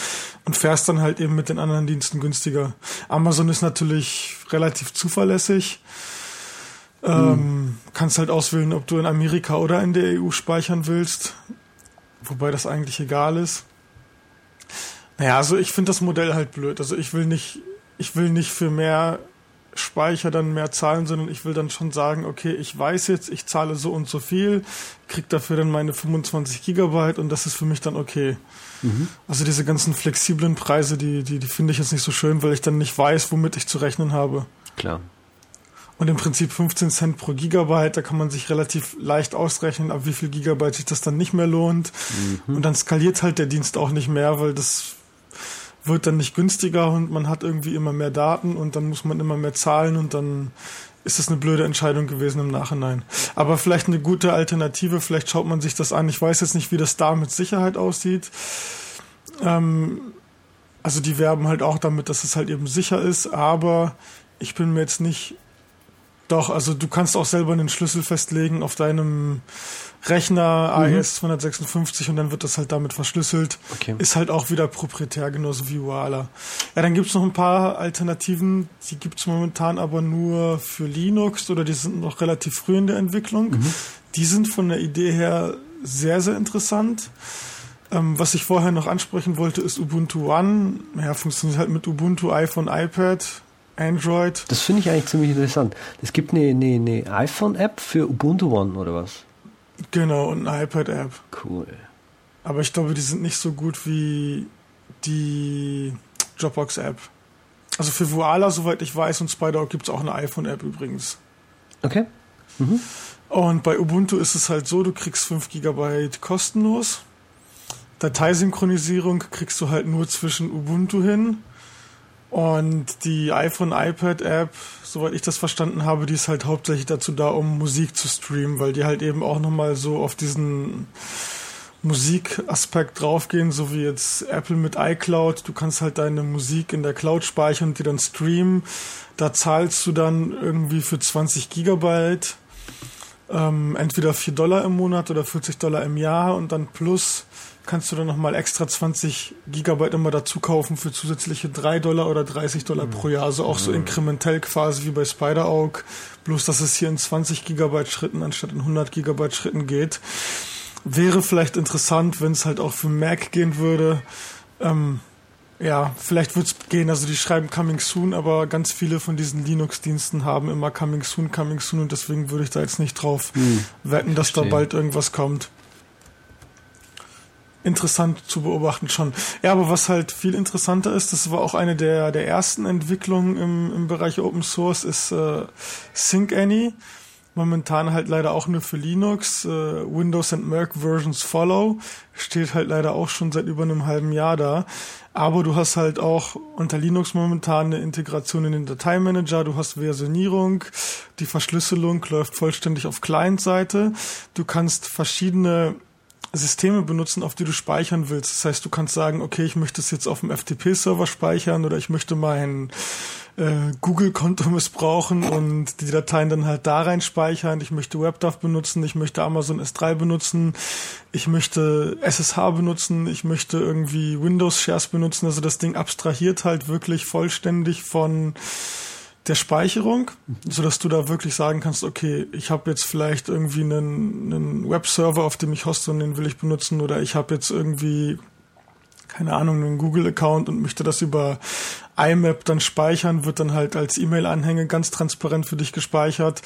und fährst dann halt eben mit den anderen Diensten günstiger. Amazon ist natürlich relativ zuverlässig. Ähm, Kannst halt auswählen, ob du in Amerika oder in der EU speichern willst. wobei das eigentlich egal ist. Naja, also ich finde das Modell halt blöd. Also ich will nicht, ich will nicht für mehr Speicher dann mehr zahlen, sondern ich will dann schon sagen, okay, ich weiß jetzt, ich zahle so und so viel, krieg dafür dann meine 25 Gigabyte und das ist für mich dann okay. Mhm. Also diese ganzen flexiblen Preise, die, die, die finde ich jetzt nicht so schön, weil ich dann nicht weiß, womit ich zu rechnen habe. Klar. Und im Prinzip 15 Cent pro Gigabyte, da kann man sich relativ leicht ausrechnen, ab wie viel Gigabyte sich das dann nicht mehr lohnt. Mhm. Und dann skaliert halt der Dienst auch nicht mehr, weil das wird dann nicht günstiger und man hat irgendwie immer mehr Daten und dann muss man immer mehr zahlen und dann ist das eine blöde Entscheidung gewesen im Nachhinein. Aber vielleicht eine gute Alternative, vielleicht schaut man sich das an. Ich weiß jetzt nicht, wie das da mit Sicherheit aussieht. Ähm, also die werben halt auch damit, dass es halt eben sicher ist, aber ich bin mir jetzt nicht doch, also du kannst auch selber einen Schlüssel festlegen auf deinem Rechner mhm. AES 256 und dann wird das halt damit verschlüsselt. Okay. Ist halt auch wieder proprietär, genauso wie Uala. Ja, dann gibt's noch ein paar Alternativen, die gibt's momentan aber nur für Linux oder die sind noch relativ früh in der Entwicklung. Mhm. Die sind von der Idee her sehr, sehr interessant. Ähm, was ich vorher noch ansprechen wollte, ist Ubuntu One. Ja, funktioniert halt mit Ubuntu, iPhone, iPad Android. Das finde ich eigentlich ziemlich interessant. Es gibt eine, eine, eine iPhone-App für Ubuntu One oder was? Genau, und eine iPad-App. Cool. Aber ich glaube, die sind nicht so gut wie die Dropbox-App. Also für Voila, soweit ich weiß, und Spider gibt es auch eine iPhone-App übrigens. Okay. Mhm. Und bei Ubuntu ist es halt so, du kriegst 5 GB kostenlos. Dateisynchronisierung kriegst du halt nur zwischen Ubuntu hin und die iPhone iPad App, soweit ich das verstanden habe, die ist halt hauptsächlich dazu da, um Musik zu streamen, weil die halt eben auch nochmal so auf diesen Musikaspekt draufgehen, so wie jetzt Apple mit iCloud. Du kannst halt deine Musik in der Cloud speichern und die dann streamen. Da zahlst du dann irgendwie für 20 Gigabyte ähm, entweder 4 Dollar im Monat oder 40 Dollar im Jahr und dann plus kannst du dann nochmal extra 20 Gigabyte immer dazu kaufen für zusätzliche 3 Dollar oder 30 Dollar mhm. pro Jahr. Also auch so mhm. inkrementell quasi wie bei Spider-Oak. Bloß, dass es hier in 20 Gigabyte Schritten anstatt in 100 Gigabyte Schritten geht. Wäre vielleicht interessant, wenn es halt auch für Mac gehen würde. Ähm, ja, vielleicht wird es gehen. Also die schreiben Coming Soon, aber ganz viele von diesen Linux-Diensten haben immer Coming Soon, Coming Soon und deswegen würde ich da jetzt nicht drauf hm, wetten, dass verstehe. da bald irgendwas kommt interessant zu beobachten schon. Ja, aber was halt viel interessanter ist, das war auch eine der, der ersten Entwicklungen im, im Bereich Open Source, ist äh, SyncAny. Momentan halt leider auch nur für Linux. Äh, Windows and Mac Versions follow. Steht halt leider auch schon seit über einem halben Jahr da. Aber du hast halt auch unter Linux momentan eine Integration in den Dateimanager, du hast Versionierung, die Verschlüsselung läuft vollständig auf Client-Seite. Du kannst verschiedene Systeme benutzen, auf die du speichern willst. Das heißt, du kannst sagen, okay, ich möchte es jetzt auf dem FTP-Server speichern oder ich möchte mein äh, Google-Konto *laughs* missbrauchen und die Dateien dann halt da rein speichern. Ich möchte WebDAV benutzen, ich möchte Amazon S3 benutzen, ich möchte SSH benutzen, ich möchte irgendwie Windows Shares benutzen. Also das Ding abstrahiert halt wirklich vollständig von der Speicherung, so dass du da wirklich sagen kannst, okay, ich habe jetzt vielleicht irgendwie einen, einen Webserver, auf dem ich hoste und den will ich benutzen oder ich habe jetzt irgendwie keine Ahnung, einen Google-Account und möchte das über IMAP dann speichern, wird dann halt als E-Mail-Anhänge ganz transparent für dich gespeichert.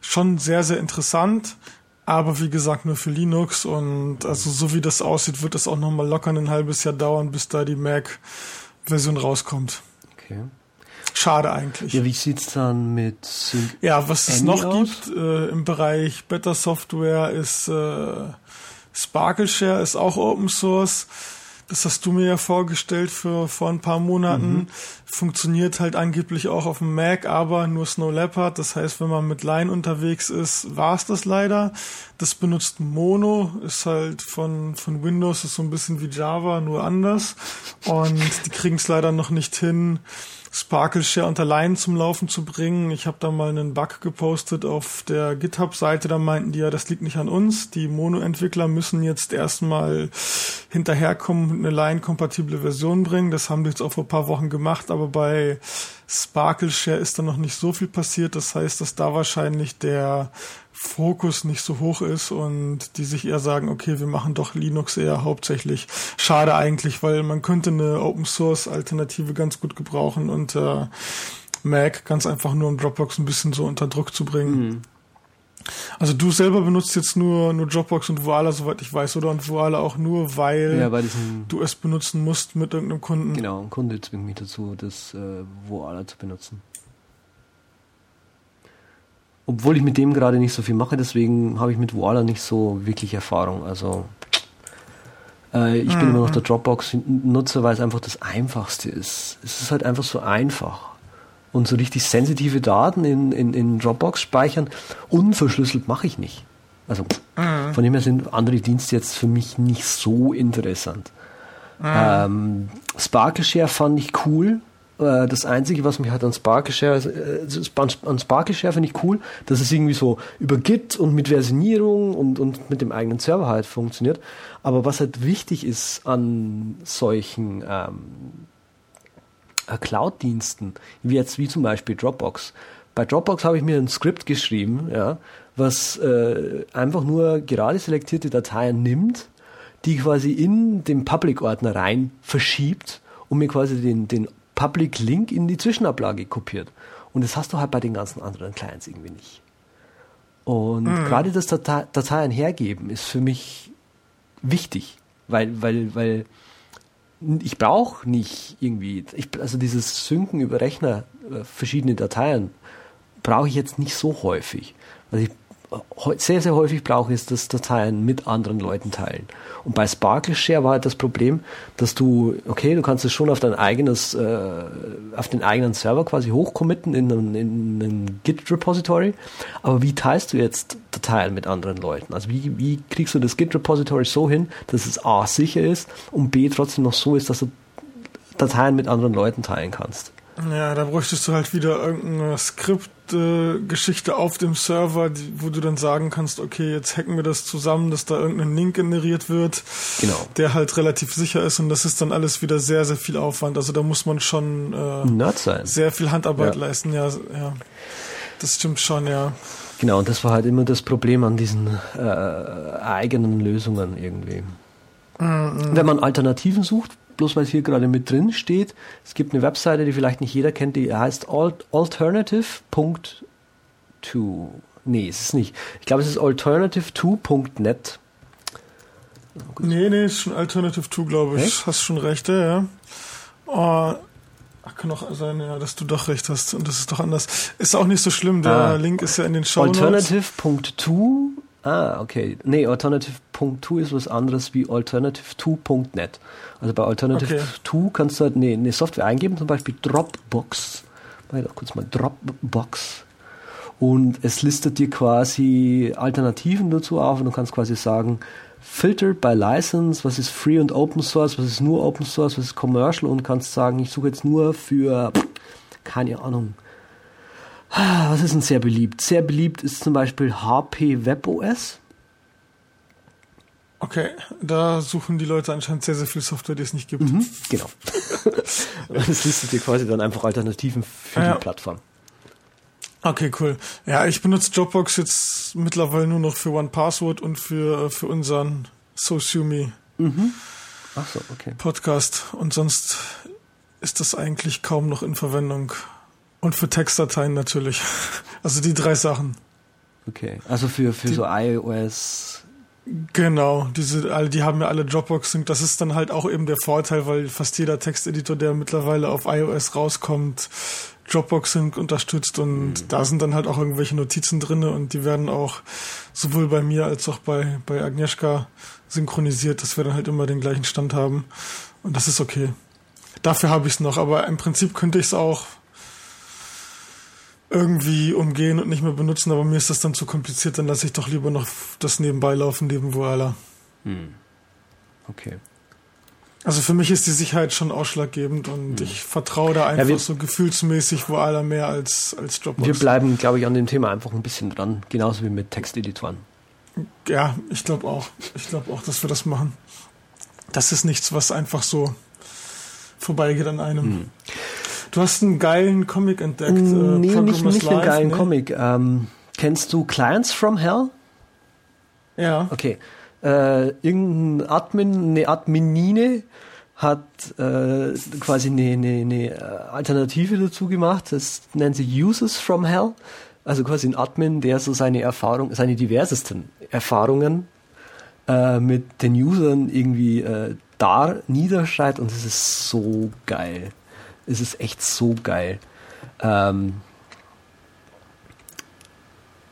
Schon sehr, sehr interessant, aber wie gesagt nur für Linux und also so wie das aussieht, wird es auch nochmal locker ein halbes Jahr dauern, bis da die Mac-Version rauskommt. Okay. Schade eigentlich. Ja, wie sieht's dann mit Sync Ja, was es noch aus? gibt äh, im Bereich Better Software ist äh, Sparkle Share ist auch Open Source. Das hast du mir ja vorgestellt für vor ein paar Monaten. Mhm. Funktioniert halt angeblich auch auf dem Mac, aber nur Snow Leopard. Das heißt, wenn man mit Line unterwegs ist, war es das leider. Das benutzt Mono, ist halt von, von Windows, ist so ein bisschen wie Java, nur anders. Und die kriegen es leider noch nicht hin, Sparkle Share unter Line zum Laufen zu bringen. Ich habe da mal einen Bug gepostet auf der GitHub-Seite, da meinten die ja, das liegt nicht an uns. Die Mono-Entwickler müssen jetzt erstmal hinterherkommen und eine Line-kompatible Version bringen. Das haben die jetzt auch vor ein paar Wochen gemacht, aber bei Sparkle Share ist da noch nicht so viel passiert. Das heißt, dass da wahrscheinlich der Fokus nicht so hoch ist und die sich eher sagen, okay, wir machen doch Linux eher hauptsächlich. Schade eigentlich, weil man könnte eine Open Source Alternative ganz gut gebrauchen und äh, Mac ganz einfach nur um Dropbox ein bisschen so unter Druck zu bringen. Mhm. Also du selber benutzt jetzt nur, nur Dropbox und Voila, soweit ich weiß, oder? Und Voila auch nur, weil ja, du es benutzen musst mit irgendeinem Kunden. Genau, ein Kunde zwingt mich dazu, das äh, Voila zu benutzen obwohl ich mit dem gerade nicht so viel mache, deswegen habe ich mit Voila nicht so wirklich Erfahrung. Also äh, ich mhm. bin immer noch der Dropbox-Nutzer, weil es einfach das Einfachste ist. Es ist halt einfach so einfach. Und so richtig sensitive Daten in, in, in Dropbox speichern, unverschlüsselt mache ich nicht. Also mhm. von dem her sind andere Dienste jetzt für mich nicht so interessant. Mhm. Ähm, Sparkle Share fand ich cool, das Einzige, was mich halt an Sparkle äh, an Sparkle finde ich cool, dass es irgendwie so über Git und mit Versionierung und, und mit dem eigenen Server halt funktioniert. Aber was halt wichtig ist an solchen ähm, äh, Cloud-Diensten, wie jetzt wie zum Beispiel Dropbox. Bei Dropbox habe ich mir ein Skript geschrieben, ja, was äh, einfach nur gerade selektierte Dateien nimmt, die quasi in den Public-Ordner rein verschiebt und mir quasi den, den Public Link in die Zwischenablage kopiert. Und das hast du halt bei den ganzen anderen Clients irgendwie nicht. Und mhm. gerade das Datei Dateien hergeben ist für mich wichtig, weil, weil, weil ich brauche nicht irgendwie, ich, also dieses Synken über Rechner, äh, verschiedene Dateien, brauche ich jetzt nicht so häufig. Also ich sehr, sehr häufig brauche, ist das Dateien mit anderen Leuten teilen. Und bei Sparkle Share war halt das Problem, dass du, okay, du kannst es schon auf dein eigenes, äh, auf den eigenen Server quasi hochcommitten in einen, in einen Git-Repository, aber wie teilst du jetzt Dateien mit anderen Leuten? Also wie, wie kriegst du das Git-Repository so hin, dass es A sicher ist und B trotzdem noch so ist, dass du Dateien mit anderen Leuten teilen kannst? Ja, da bräuchtest du halt wieder irgendeine Skript-Geschichte äh, auf dem Server, die, wo du dann sagen kannst, okay, jetzt hacken wir das zusammen, dass da irgendein Link generiert wird, genau. der halt relativ sicher ist und das ist dann alles wieder sehr, sehr viel Aufwand. Also da muss man schon äh, sehr viel Handarbeit ja. leisten. Ja, ja, das stimmt schon, ja. Genau, und das war halt immer das Problem an diesen äh, eigenen Lösungen irgendwie. Mm -mm. Wenn man Alternativen sucht, bloß weil es hier gerade mit drin steht. Es gibt eine Webseite, die vielleicht nicht jeder kennt, die heißt alternative.to. Nee, es ist nicht. Ich glaube, es ist alternative2.net. Okay. Nee, nee, ist schon Alternative 2, glaube ich. Echt? Hast schon recht, ja. Oh, kann auch sein, ja, dass du doch recht hast und das ist doch anders. Ist auch nicht so schlimm, der ah. Link ist ja in den Show Alternative.2 Ah, okay. Nee, Alternative.2 ist was anderes wie Alternative2.net. Also bei Alternative2 okay. kannst du halt eine, eine Software eingeben, zum Beispiel Dropbox. Mal doch kurz mal Dropbox. Und es listet dir quasi Alternativen dazu auf und du kannst quasi sagen, Filter by License, was ist Free und Open Source, was ist nur Open Source, was ist Commercial und kannst sagen, ich suche jetzt nur für, keine Ahnung, was ist denn sehr beliebt? Sehr beliebt ist zum Beispiel HP WebOS. Okay, da suchen die Leute anscheinend sehr, sehr viel Software, die es nicht gibt. Mhm, genau. *laughs* das listet dir quasi dann einfach Alternativen für ja. die Plattform. Okay, cool. Ja, ich benutze Dropbox jetzt mittlerweile nur noch für OnePassword und für, für unseren SoSumi mhm. Ach so, okay. Podcast. Und sonst ist das eigentlich kaum noch in Verwendung. Und für Textdateien natürlich. Also die drei Sachen. Okay, also für, für die, so iOS. Genau, diese, alle, die haben ja alle Dropbox Sync. Das ist dann halt auch eben der Vorteil, weil fast jeder Texteditor, der mittlerweile auf iOS rauskommt, Dropbox Sync unterstützt und mhm. da sind dann halt auch irgendwelche Notizen drinne und die werden auch sowohl bei mir als auch bei, bei Agnieszka synchronisiert, dass wir dann halt immer den gleichen Stand haben. Und das ist okay. Dafür habe ich es noch, aber im Prinzip könnte ich es auch irgendwie umgehen und nicht mehr benutzen, aber mir ist das dann zu kompliziert, dann lasse ich doch lieber noch das nebenbei laufen neben Voila. Hm. Okay. Also für mich ist die Sicherheit schon ausschlaggebend und hm. ich vertraue da einfach ja, so gefühlsmäßig Voila mehr als, als Dropbox. Wir bleiben, glaube ich, an dem Thema einfach ein bisschen dran, genauso wie mit Texteditoren. Ja, ich glaube auch. Ich glaube auch, dass wir das machen. Das ist nichts, was einfach so vorbeigeht an einem. Hm. Du hast einen geilen Comic entdeckt. Äh, nee, nicht, nicht einen geilen ne? Comic. Ähm, kennst du Clients from Hell? Ja. Okay. Äh, irgendein Admin, eine Adminine hat äh, quasi eine, eine, eine Alternative dazu gemacht. Das nennt sich Users from Hell. Also quasi ein Admin, der so seine Erfahrung, seine diversesten Erfahrungen äh, mit den Usern irgendwie äh, da niederschreibt und es ist so geil. Es ist echt so geil. Ähm,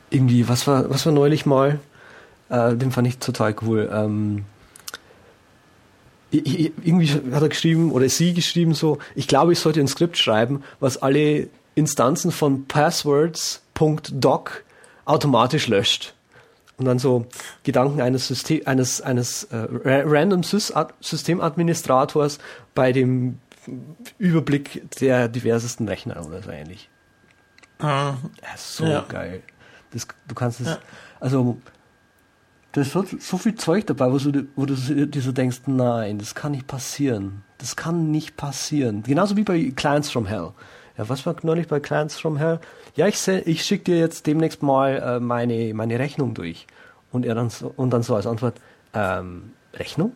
irgendwie, was war, was war neulich mal? Äh, den fand ich total cool. Ähm, irgendwie hat er geschrieben oder sie geschrieben so, ich glaube, ich sollte ein Skript schreiben, was alle Instanzen von passwords.doc automatisch löscht. Und dann so Gedanken eines, System, eines, eines äh, random Systemadministrators bei dem Überblick der diversesten Rechner oder so ähnlich. Ah, ja, so ja. geil. Das, du kannst es, ja. also da ist so, so, viel Zeug dabei, wo du, wo du dir so denkst, nein, das kann nicht passieren. Das kann nicht passieren. Genauso wie bei Clients from Hell. Ja, was war neulich bei Clients from Hell? Ja, ich, ich schicke dir jetzt demnächst mal äh, meine, meine Rechnung durch. Und er dann so, und dann so als Antwort, ähm, Rechnung?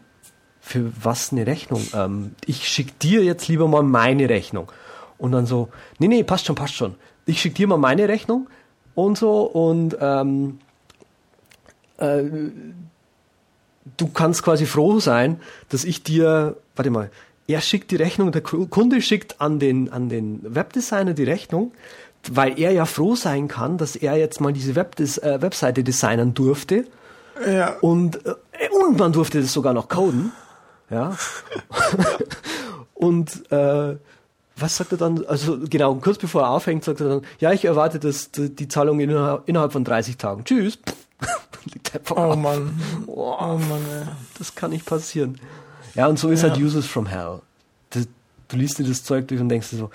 Für was eine Rechnung? Ähm, ich schicke dir jetzt lieber mal meine Rechnung. Und dann so, nee, nee, passt schon, passt schon. Ich schicke dir mal meine Rechnung und so und ähm, äh, du kannst quasi froh sein, dass ich dir, warte mal, er schickt die Rechnung, der Kunde schickt an den, an den Webdesigner die Rechnung, weil er ja froh sein kann, dass er jetzt mal diese Webdes äh, Webseite designen durfte. Ja. Und, äh, und man durfte das sogar noch coden. Ja. *laughs* und äh, was sagt er dann? Also genau, kurz bevor er aufhängt, sagt er dann, ja, ich erwarte das, die Zahlung innerhalb von 30 Tagen. Tschüss. *laughs* Oh Mann. Oh, oh Mann, ey. Das kann nicht passieren. Ja, und so ist halt ja. halt Users from Hell. Das, du liest dir das Zeug durch und denkst dir so,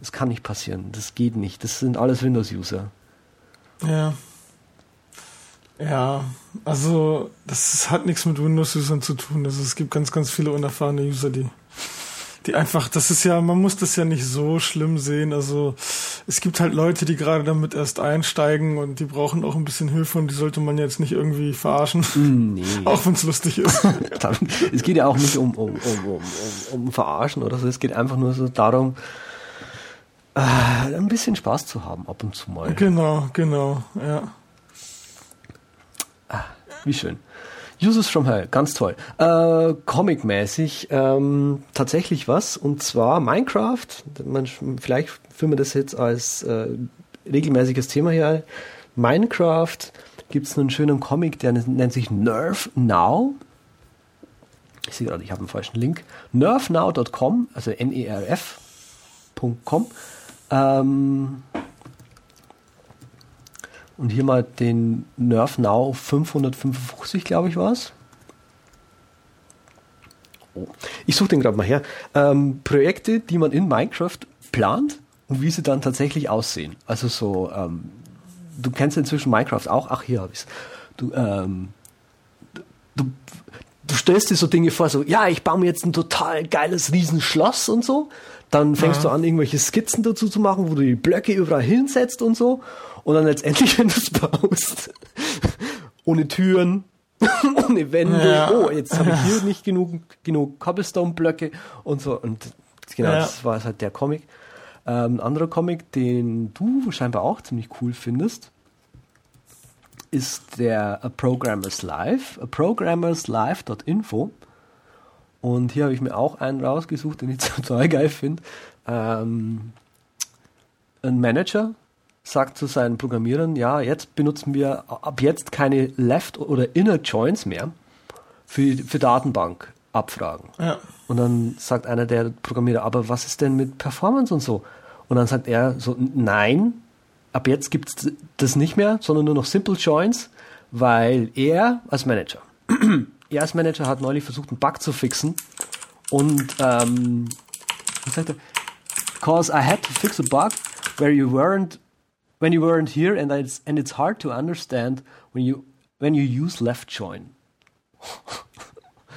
das kann nicht passieren, das geht nicht. Das sind alles Windows-User. Ja. Ja, also das hat nichts mit Windows-Usern zu tun. Also es gibt ganz, ganz viele unerfahrene User, die die einfach, das ist ja, man muss das ja nicht so schlimm sehen. Also es gibt halt Leute, die gerade damit erst einsteigen und die brauchen auch ein bisschen Hilfe und die sollte man jetzt nicht irgendwie verarschen. Nee. *laughs* auch wenn es lustig ist. *laughs* es geht ja auch nicht um, um, um, um, um, Verarschen oder so. Es geht einfach nur so darum, äh, ein bisschen Spaß zu haben ab und zu mal. Genau, genau, ja. Wie schön. Uses from Hell, ganz toll. Äh, Comic-mäßig ähm, tatsächlich was, und zwar Minecraft. Man, vielleicht führen wir das jetzt als äh, regelmäßiges Thema hier. Minecraft gibt es einen schönen Comic, der nennt sich Nerf Now. Ich sehe gerade, ich habe einen falschen Link. nerfnow.com, also N-E-R-F.com. Ähm, und hier mal den Nerf Now 555, glaube ich, war es. Oh. Ich suche den gerade mal her. Ähm, Projekte, die man in Minecraft plant und wie sie dann tatsächlich aussehen. Also so, ähm, du kennst inzwischen Minecraft auch. Ach, hier habe ich es. Du, ähm, du, du stellst dir so Dinge vor, so, ja, ich baue mir jetzt ein total geiles Riesenschloss und so. Dann fängst ja. du an, irgendwelche Skizzen dazu zu machen, wo du die Blöcke überall hinsetzt und so. Und dann letztendlich, *laughs* wenn du es baust, *laughs* ohne Türen, *laughs* ohne Wände, ja. oh, jetzt habe ich hier nicht genug, genug Cobblestone-Blöcke und so. Und genau, ja. das war halt der Comic. Ähm, ein anderer Comic, den du scheinbar auch ziemlich cool findest, ist der A Programmer's Life, a programmerslife.info. Und hier habe ich mir auch einen rausgesucht, den ich *laughs* total geil finde. Ähm, ein Manager sagt zu seinen Programmierern, ja, jetzt benutzen wir ab jetzt keine Left- oder Inner Joins mehr für, für Datenbankabfragen. Ja. Und dann sagt einer der Programmierer, aber was ist denn mit Performance und so? Und dann sagt er so, nein, ab jetzt gibt es das nicht mehr, sondern nur noch Simple Joins, weil er als Manager, *clears throat* er als Manager hat neulich versucht, einen Bug zu fixen und ähm, was sagt er? Cause I had to fix a bug where you weren't when you weren't here and it's, and it's hard to understand when you, when you use left join.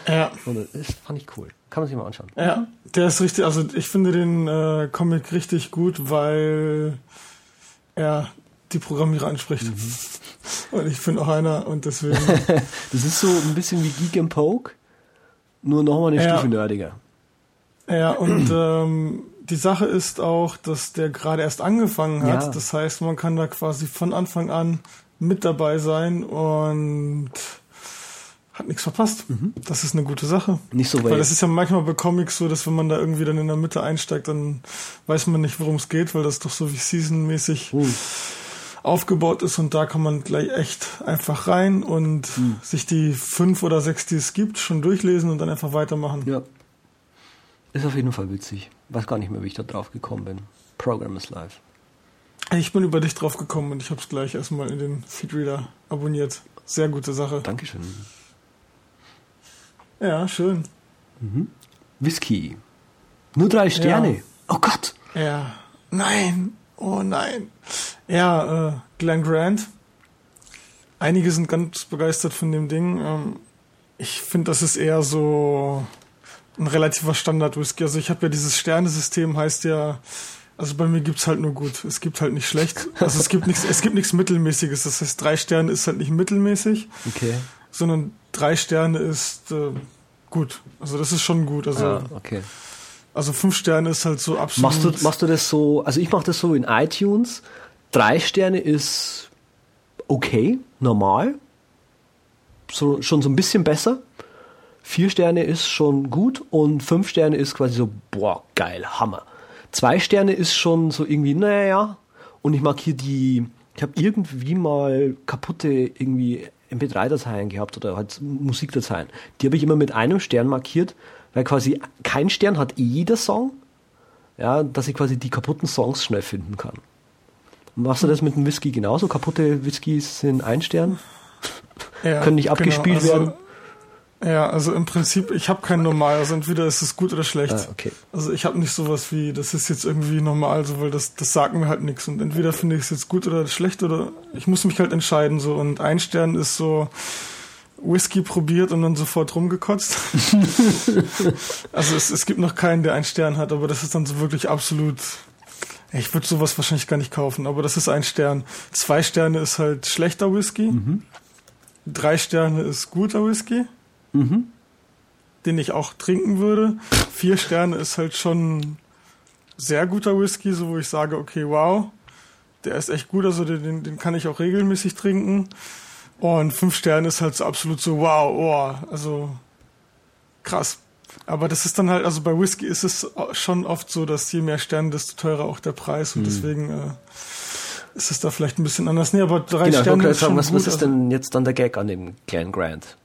Ja. *laughs* Das fand ich cool. Kann man sich mal anschauen. Ja, der ist richtig, also ich finde den äh, Comic richtig gut, weil er die Programmierer anspricht. Mhm. Und ich bin auch einer und deswegen. *laughs* das ist so ein bisschen wie Geek and Poke, nur nochmal eine ja. Stufe nerdiger. Ja, und *clears throat* ähm, die Sache ist auch, dass der gerade erst angefangen hat. Ja. Das heißt, man kann da quasi von Anfang an mit dabei sein und hat nichts verpasst. Mhm. Das ist eine gute Sache. Nicht so weit. Weil das ist ja manchmal bei Comics so, dass wenn man da irgendwie dann in der Mitte einsteigt, dann weiß man nicht, worum es geht, weil das doch so wie seasonmäßig uh. aufgebaut ist und da kann man gleich echt einfach rein und uh. sich die fünf oder sechs, die es gibt, schon durchlesen und dann einfach weitermachen. Ja. Ist auf jeden Fall witzig. Weiß gar nicht mehr, wie ich da drauf gekommen bin. Program is live. Ich bin über dich drauf gekommen und ich habe es gleich erstmal in den Feedreader abonniert. Sehr gute Sache. Dankeschön. Ja, schön. Mhm. Whisky. Nur drei Sterne. Ja. Oh Gott. Ja. Nein. Oh nein. Ja, äh, Glenn Grant. Einige sind ganz begeistert von dem Ding. Ähm, ich finde, das ist eher so ein relativer Standard-Whisky. Also ich habe ja dieses Sternesystem, heißt ja, also bei mir gibt's halt nur gut. Es gibt halt nicht schlecht. Also es gibt nichts, es gibt nichts Mittelmäßiges. Das heißt, drei Sterne ist halt nicht mittelmäßig. Okay. Sondern drei Sterne ist äh, gut. Also das ist schon gut. Also, ah, okay. Also fünf Sterne ist halt so absolut. Machst du, machst du das so, also ich mache das so in iTunes. Drei Sterne ist okay, normal. So, schon so ein bisschen besser. Vier Sterne ist schon gut und fünf Sterne ist quasi so, boah, geil, Hammer. Zwei Sterne ist schon so irgendwie, naja. Und ich mag hier die, ich habe irgendwie mal kaputte irgendwie MP3-Dateien gehabt oder halt Musikdateien. Die habe ich immer mit einem Stern markiert, weil quasi kein Stern hat jeder Song, ja, dass ich quasi die kaputten Songs schnell finden kann. Machst du das mit dem Whisky genauso? Kaputte Whiskys sind ein Stern, ja, können nicht genau. abgespielt genau, also werden. Ja, also im Prinzip, ich habe kein Normal, also entweder ist es gut oder schlecht. Ah, okay. Also ich habe nicht sowas wie, das ist jetzt irgendwie normal, so weil das, das sagt mir halt nichts. Und entweder finde ich es jetzt gut oder schlecht oder ich muss mich halt entscheiden so. Und ein Stern ist so Whisky probiert und dann sofort rumgekotzt. *laughs* also es, es gibt noch keinen, der einen Stern hat, aber das ist dann so wirklich absolut. Ich würde sowas wahrscheinlich gar nicht kaufen, aber das ist ein Stern. Zwei Sterne ist halt schlechter Whisky. Mhm. Drei Sterne ist guter Whisky. Mhm. Den ich auch trinken würde. Vier Sterne ist halt schon sehr guter Whisky, so wo ich sage, okay, wow, der ist echt gut, also den, den kann ich auch regelmäßig trinken. Und fünf Sterne ist halt so absolut so, wow, oh, also krass. Aber das ist dann halt, also bei Whisky ist es schon oft so, dass je mehr Sterne, desto teurer auch der Preis. Und mhm. deswegen äh, ist es da vielleicht ein bisschen anders. Nee, aber drei genau, Sterne ist schon was, gut, was ist also denn jetzt dann der Gag an dem Glen Grant?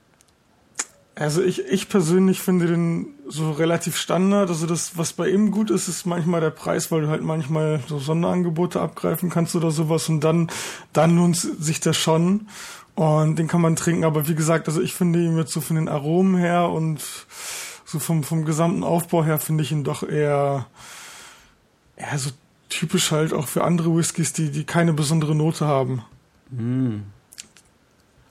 Also ich, ich persönlich finde den so relativ Standard. Also das, was bei ihm gut ist, ist manchmal der Preis, weil du halt manchmal so Sonderangebote abgreifen kannst oder sowas und dann, dann lohnt sich das schon. Und den kann man trinken. Aber wie gesagt, also ich finde ihn jetzt so von den Aromen her und so vom, vom gesamten Aufbau her finde ich ihn doch eher, eher so typisch halt auch für andere Whiskys, die, die keine besondere Note haben. Mm.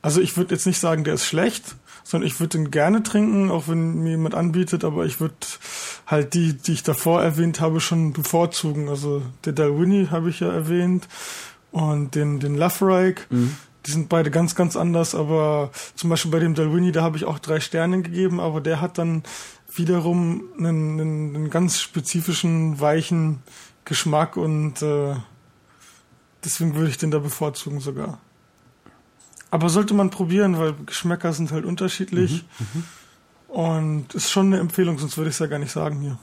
Also ich würde jetzt nicht sagen, der ist schlecht, sondern ich würde den gerne trinken, auch wenn mir jemand anbietet, aber ich würde halt die, die ich davor erwähnt habe, schon bevorzugen. Also der Dalwini habe ich ja erwähnt und den, den Lovereich. Mhm. Die sind beide ganz, ganz anders, aber zum Beispiel bei dem Dalwini, da habe ich auch drei Sterne gegeben, aber der hat dann wiederum einen, einen, einen ganz spezifischen, weichen Geschmack und äh, deswegen würde ich den da bevorzugen sogar. Aber sollte man probieren, weil Geschmäcker sind halt unterschiedlich. Mhm, mhm. und ist schon eine Empfehlung, sonst würde ich es ja gar nicht sagen hier.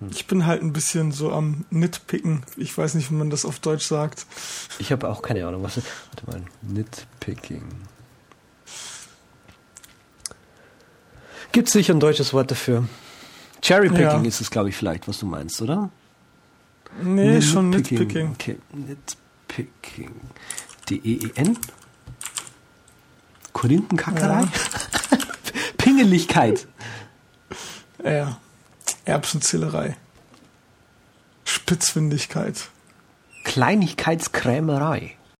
Mhm. Ich bin halt ein bisschen so am Nitpicken. Ich weiß nicht, wie man das auf Deutsch sagt. Ich habe auch keine Ahnung, was. Warte mal, Nitpicking. Gibt es sicher ein deutsches Wort dafür? Cherrypicking ja. ist es, glaube ich, vielleicht, was du meinst, oder? Nee, Nitpicking. schon Nitpicking. Okay, Nitpicking. D-E-E-N. Korinthenkackerei? Ja. *laughs* Pingeligkeit. Ja. Erbsenzählerei. Spitzfindigkeit. Kleinigkeitskrämerei.